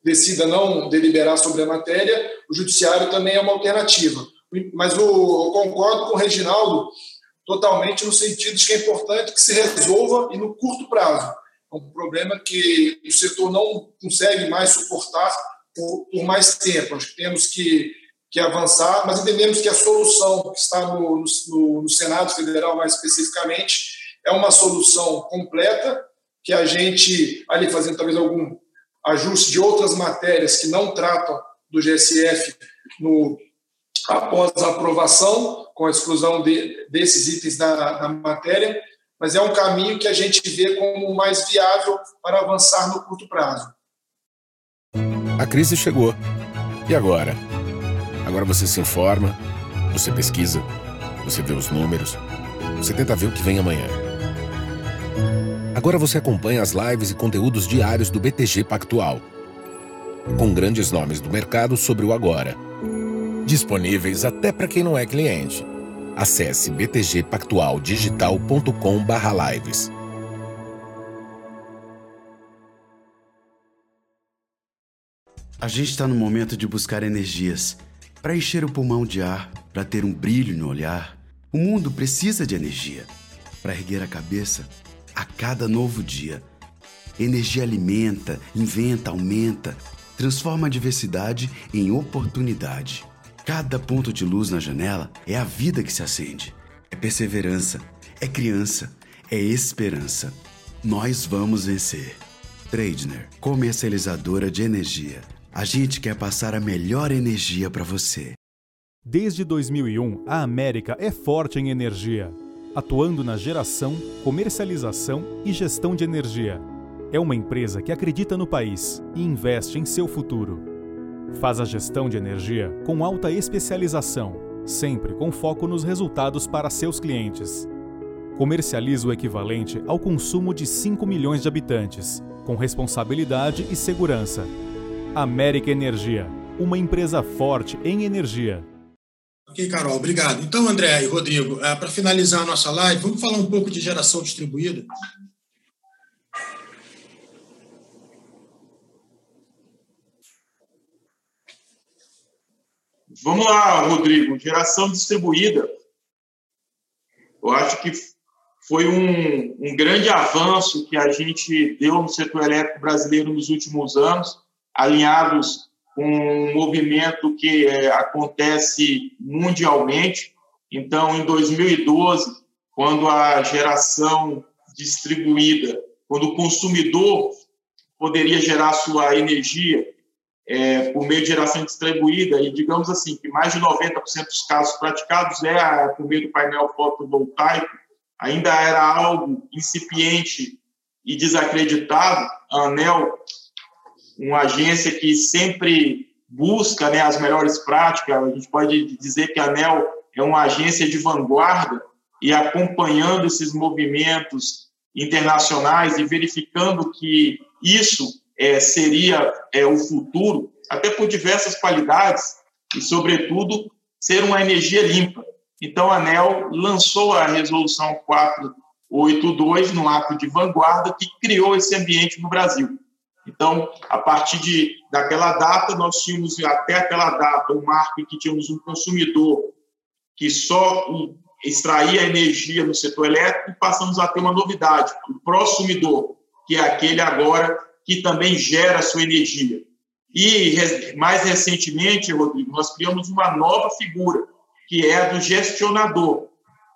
decida não deliberar sobre a matéria, o judiciário também é uma alternativa. Mas eu concordo com o Reginaldo totalmente no sentido de que é importante que se resolva e no curto prazo. É um problema que o setor não consegue mais suportar por, por mais tempo. Acho que temos que, que avançar, mas entendemos que a solução que está no, no, no Senado Federal, mais especificamente, é uma solução completa, que a gente, ali fazendo talvez algum ajuste de outras matérias que não tratam do GSF no, após a aprovação, com a exclusão de, desses itens da, da matéria, mas é um caminho que a gente vê como mais viável para avançar no curto prazo. A crise chegou. E agora? Agora você se informa, você pesquisa, você vê os números, você tenta ver o que vem amanhã. Agora você acompanha as lives e conteúdos diários do BTG Pactual, com grandes nomes do mercado sobre o agora disponíveis até para quem não é cliente. Acesse btgpactualdigital.com/lives. A gente está no momento de buscar energias para encher o pulmão de ar, para ter um brilho no olhar. O mundo precisa de energia para erguer a cabeça a cada novo dia. Energia alimenta, inventa, aumenta, transforma a diversidade em oportunidade. Cada ponto de luz na janela é a vida que se acende. É perseverança, é criança, é esperança. Nós vamos vencer. Tradner, comercializadora de energia. A gente quer passar a melhor energia para você. Desde 2001, a América é forte em energia, atuando na geração, comercialização e gestão de energia. É uma empresa que acredita no país e investe em seu futuro. Faz a gestão de energia com alta especialização, sempre com foco nos resultados para seus clientes. Comercializa o equivalente ao consumo de 5 milhões de habitantes, com responsabilidade e segurança. América Energia, uma empresa forte em energia. Ok, Carol, obrigado. Então, André e Rodrigo, eh, para finalizar a nossa live, vamos falar um pouco de geração distribuída? Vamos lá, Rodrigo. Geração distribuída. Eu acho que foi um, um grande avanço que a gente deu no setor elétrico brasileiro nos últimos anos, alinhados com um movimento que é, acontece mundialmente. Então, em 2012, quando a geração distribuída, quando o consumidor poderia gerar sua energia é, por meio de geração distribuída, e digamos assim, que mais de 90% dos casos praticados é por meio do painel fotovoltaico, ainda era algo incipiente e desacreditado. A ANEL, uma agência que sempre busca né, as melhores práticas, a gente pode dizer que a ANEL é uma agência de vanguarda e acompanhando esses movimentos internacionais e verificando que isso é, seria é, o futuro, até por diversas qualidades e, sobretudo, ser uma energia limpa. Então, a ANEL lançou a Resolução 482 no ato de vanguarda que criou esse ambiente no Brasil. Então, a partir de, daquela data, nós tínhamos até aquela data o marco em que tínhamos um consumidor que só extraía energia no setor elétrico, passamos a ter uma novidade, o prosumidor, que é aquele agora que também gera sua energia. E, mais recentemente, Rodrigo, nós criamos uma nova figura, que é a do gestionador.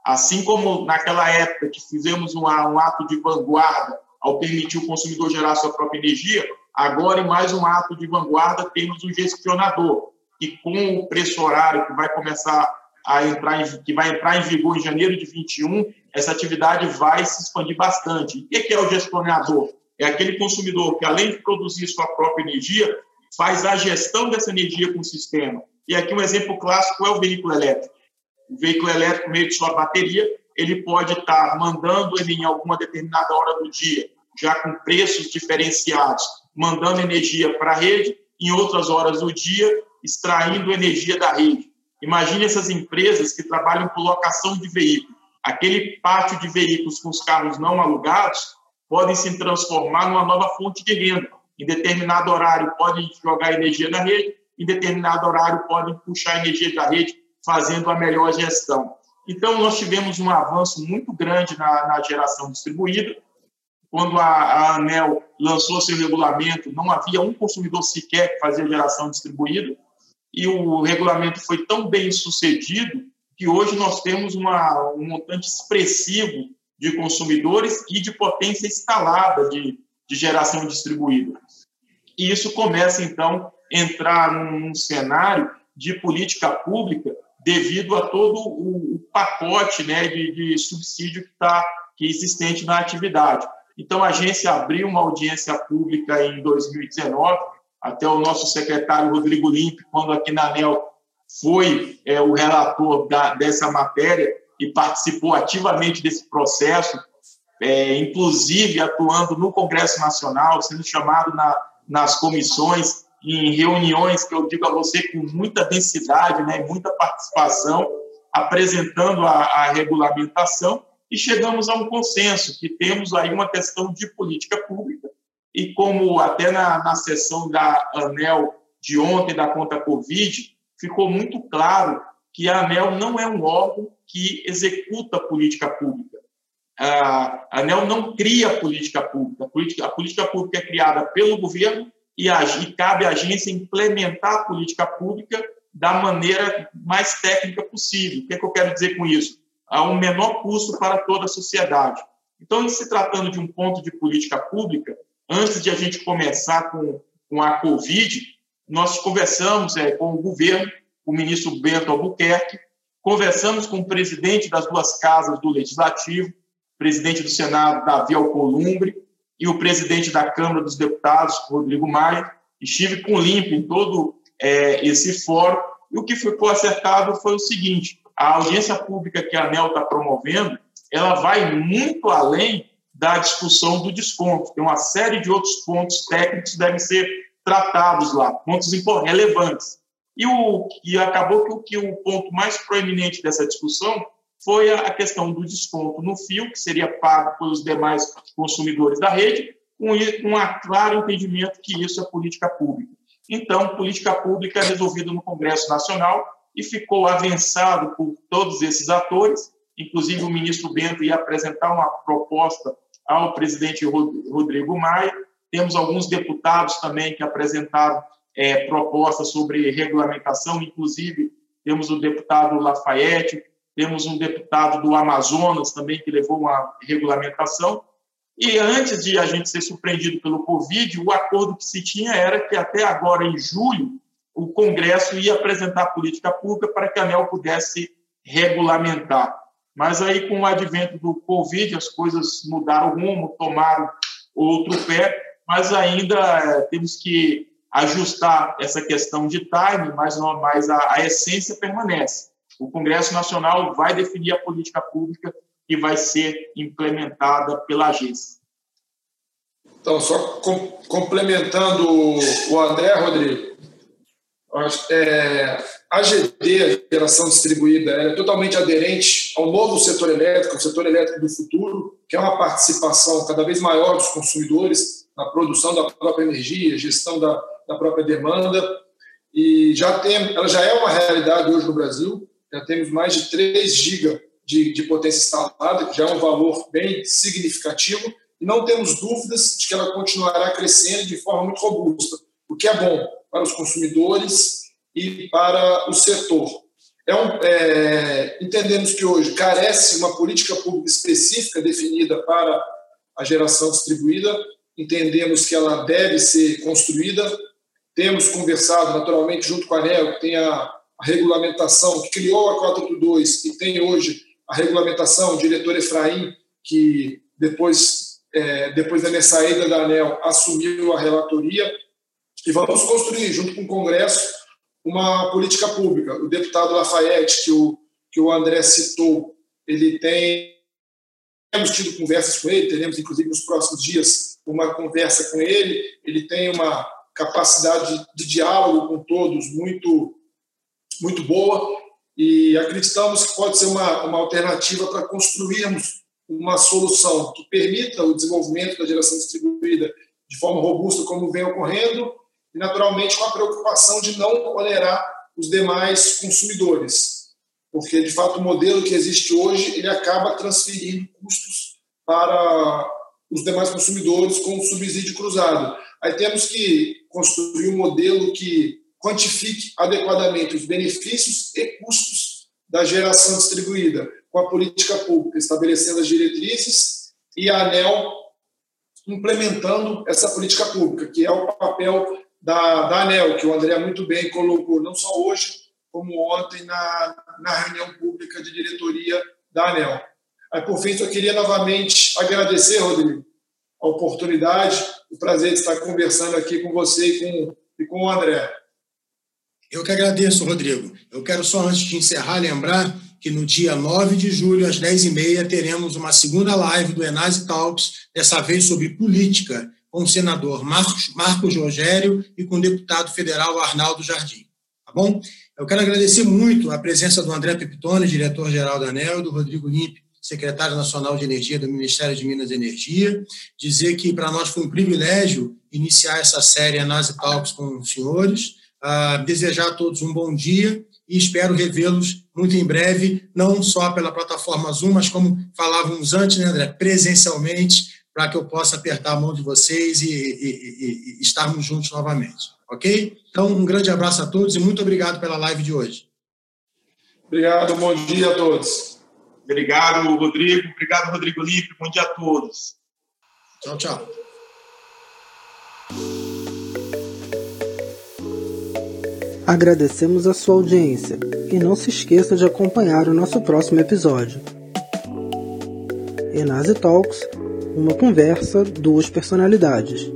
Assim como naquela época que fizemos um ato de vanguarda ao permitir o consumidor gerar sua própria energia, agora, em mais um ato de vanguarda, temos o gestionador, que com o preço horário que vai começar a entrar em, que vai entrar em vigor em janeiro de 21, essa atividade vai se expandir bastante. O que é o gestionador? É aquele consumidor que, além de produzir sua própria energia, faz a gestão dessa energia com o sistema. E aqui um exemplo clássico é o veículo elétrico. O veículo elétrico, meio de sua bateria, ele pode estar mandando ele em alguma determinada hora do dia, já com preços diferenciados, mandando energia para a rede, em outras horas do dia, extraindo energia da rede. Imagine essas empresas que trabalham por locação de veículos. Aquele pátio de veículos com os carros não alugados podem se transformar numa nova fonte de renda. Em determinado horário podem jogar energia na rede, em determinado horário podem puxar energia da rede, fazendo a melhor gestão. Então, nós tivemos um avanço muito grande na, na geração distribuída. Quando a, a, ANEL lançou seu regulamento, não havia um consumidor sequer que fazia geração distribuída, e o regulamento foi tão bem sucedido que hoje nós temos uma, um montante expressivo de consumidores e de potência instalada de, de geração distribuída. E isso começa, então, a entrar num, num cenário de política pública devido a todo o, o pacote né, de, de subsídio que está que é existente na atividade. Então, a agência abriu uma audiência pública em 2019, até o nosso secretário Rodrigo Limpe, quando aqui na ANEL foi é, o relator da, dessa matéria, e participou ativamente desse processo, é, inclusive atuando no Congresso Nacional, sendo chamado na, nas comissões, em reuniões que eu digo a você com muita densidade, né, muita participação, apresentando a, a regulamentação e chegamos a um consenso que temos aí uma questão de política pública e como até na, na sessão da ANEL de ontem da conta Covid ficou muito claro que a ANEL não é um órgão que executa política pública. A ANEL não cria política pública. A política, a política pública é criada pelo governo e, a, e cabe à agência implementar a política pública da maneira mais técnica possível. O que, é que eu quero dizer com isso? A um menor custo para toda a sociedade. Então, se tratando de um ponto de política pública, antes de a gente começar com, com a Covid, nós conversamos é, com o governo o ministro Bento Albuquerque, conversamos com o presidente das duas casas do Legislativo, presidente do Senado, Davi Alcolumbre, e o presidente da Câmara dos Deputados, Rodrigo Maia. Estive com o LIMP em todo é, esse fórum, e o que ficou acertado foi o seguinte, a audiência pública que a ANEL está promovendo, ela vai muito além da discussão do desconto. Tem uma série de outros pontos técnicos que devem ser tratados lá, pontos relevantes. E, o, e acabou que o, que o ponto mais proeminente dessa discussão foi a, a questão do desconto no fio, que seria pago pelos demais consumidores da rede, com, um claro entendimento que isso é política pública. Então, política pública é resolvida no Congresso Nacional e ficou avançado por todos esses atores, inclusive o ministro Bento ia apresentar uma proposta ao presidente Rodrigo Maia, temos alguns deputados também que apresentaram é, propostas sobre regulamentação, inclusive temos o deputado Lafayette, temos um deputado do Amazonas também que levou uma regulamentação. E antes de a gente ser surpreendido pelo Covid, o acordo que se tinha era que até agora, em julho, o Congresso ia apresentar política pública para que a ANEL pudesse regulamentar. Mas aí, com o advento do Covid, as coisas mudaram o rumo, tomaram outro pé, mas ainda é, temos que ajustar essa questão de time, mas, não, mas a, a essência permanece. O Congresso Nacional vai definir a política pública que vai ser implementada pela agência. Então, só com, complementando o André, Rodrigo, É, a GD, a geração distribuída, é totalmente aderente ao novo setor elétrico, o setor elétrico do futuro, que é uma participação cada vez maior dos consumidores na produção da própria energia, gestão da, da própria demanda. E já tem, ela já é uma realidade hoje no Brasil, já temos mais de 3 GB de, de potência instalada, que já é um valor bem significativo, e não temos dúvidas de que ela continuará crescendo de forma muito robusta, o que é bom para os consumidores e para o setor. É um, é, entendemos que hoje carece uma política pública específica definida para a geração distribuída, entendemos que ela deve ser construída. Temos conversado, naturalmente, junto com a ANEL, que tem a, a regulamentação, que criou a 482 e tem hoje a regulamentação, o diretor Efraim, que depois, é, depois da minha saída da ANEL, assumiu a relatoria e vamos construir, junto com o Congresso, uma política pública. O deputado Lafayette, que o, que o André citou, ele tem. Temos tido conversas com ele, teremos, inclusive, nos próximos dias, uma conversa com ele. Ele tem uma capacidade de, diálogo com todos muito, muito boa e acreditamos que pode ser uma, uma alternativa para construirmos uma solução que permita o desenvolvimento da geração distribuída de forma robusta, como vem ocorrendo, e, naturalmente, com a preocupação de não onerar os demais consumidores, porque, de fato, o modelo que existe hoje ele acaba transferindo custos para os demais consumidores com o subsídio cruzado. Aí temos que construir um modelo que quantifique adequadamente os benefícios e custos da geração distribuída, com a política pública, estabelecendo as diretrizes e a ANEL implementando essa política pública, que é o papel da, da ANEL, que o André muito bem colocou, não só hoje, como ontem na, na reunião pública de diretoria da ANEL. Aí, por fim, eu queria novamente agradecer, Rodrigo, a oportunidade, o prazer de estar conversando aqui com você e com, e com o André. Eu que agradeço, Rodrigo. Eu quero só, antes de encerrar, lembrar que no dia 9 de julho, às 10h30, teremos uma segunda live do Enase Talks, dessa vez sobre política, com o senador Marcos, Marcos Rogério e com o deputado federal Arnaldo Jardim. Tá bom? Eu quero agradecer muito a presença do André Pepitone, diretor-geral da ANEL, e do Rodrigo Limpe, secretário nacional de Energia do Ministério de Minas e Energia. Dizer que para nós foi um privilégio iniciar essa série Anase Talks com os senhores. Uh, desejar a todos um bom dia e espero revê-los muito em breve, não só pela plataforma Zoom, mas como falávamos antes, né, André, presencialmente, para que eu possa apertar a mão de vocês e, e, e, e estarmos juntos novamente. Ok? Então, um grande abraço a todos e muito obrigado pela live de hoje. Obrigado, bom dia a todos. Obrigado, Rodrigo. Obrigado, Rodrigo Lipe. Bom dia a todos. Tchau, tchau. Agradecemos a sua audiência e não se esqueça de acompanhar o nosso próximo episódio. Enase Talks uma conversa, duas personalidades.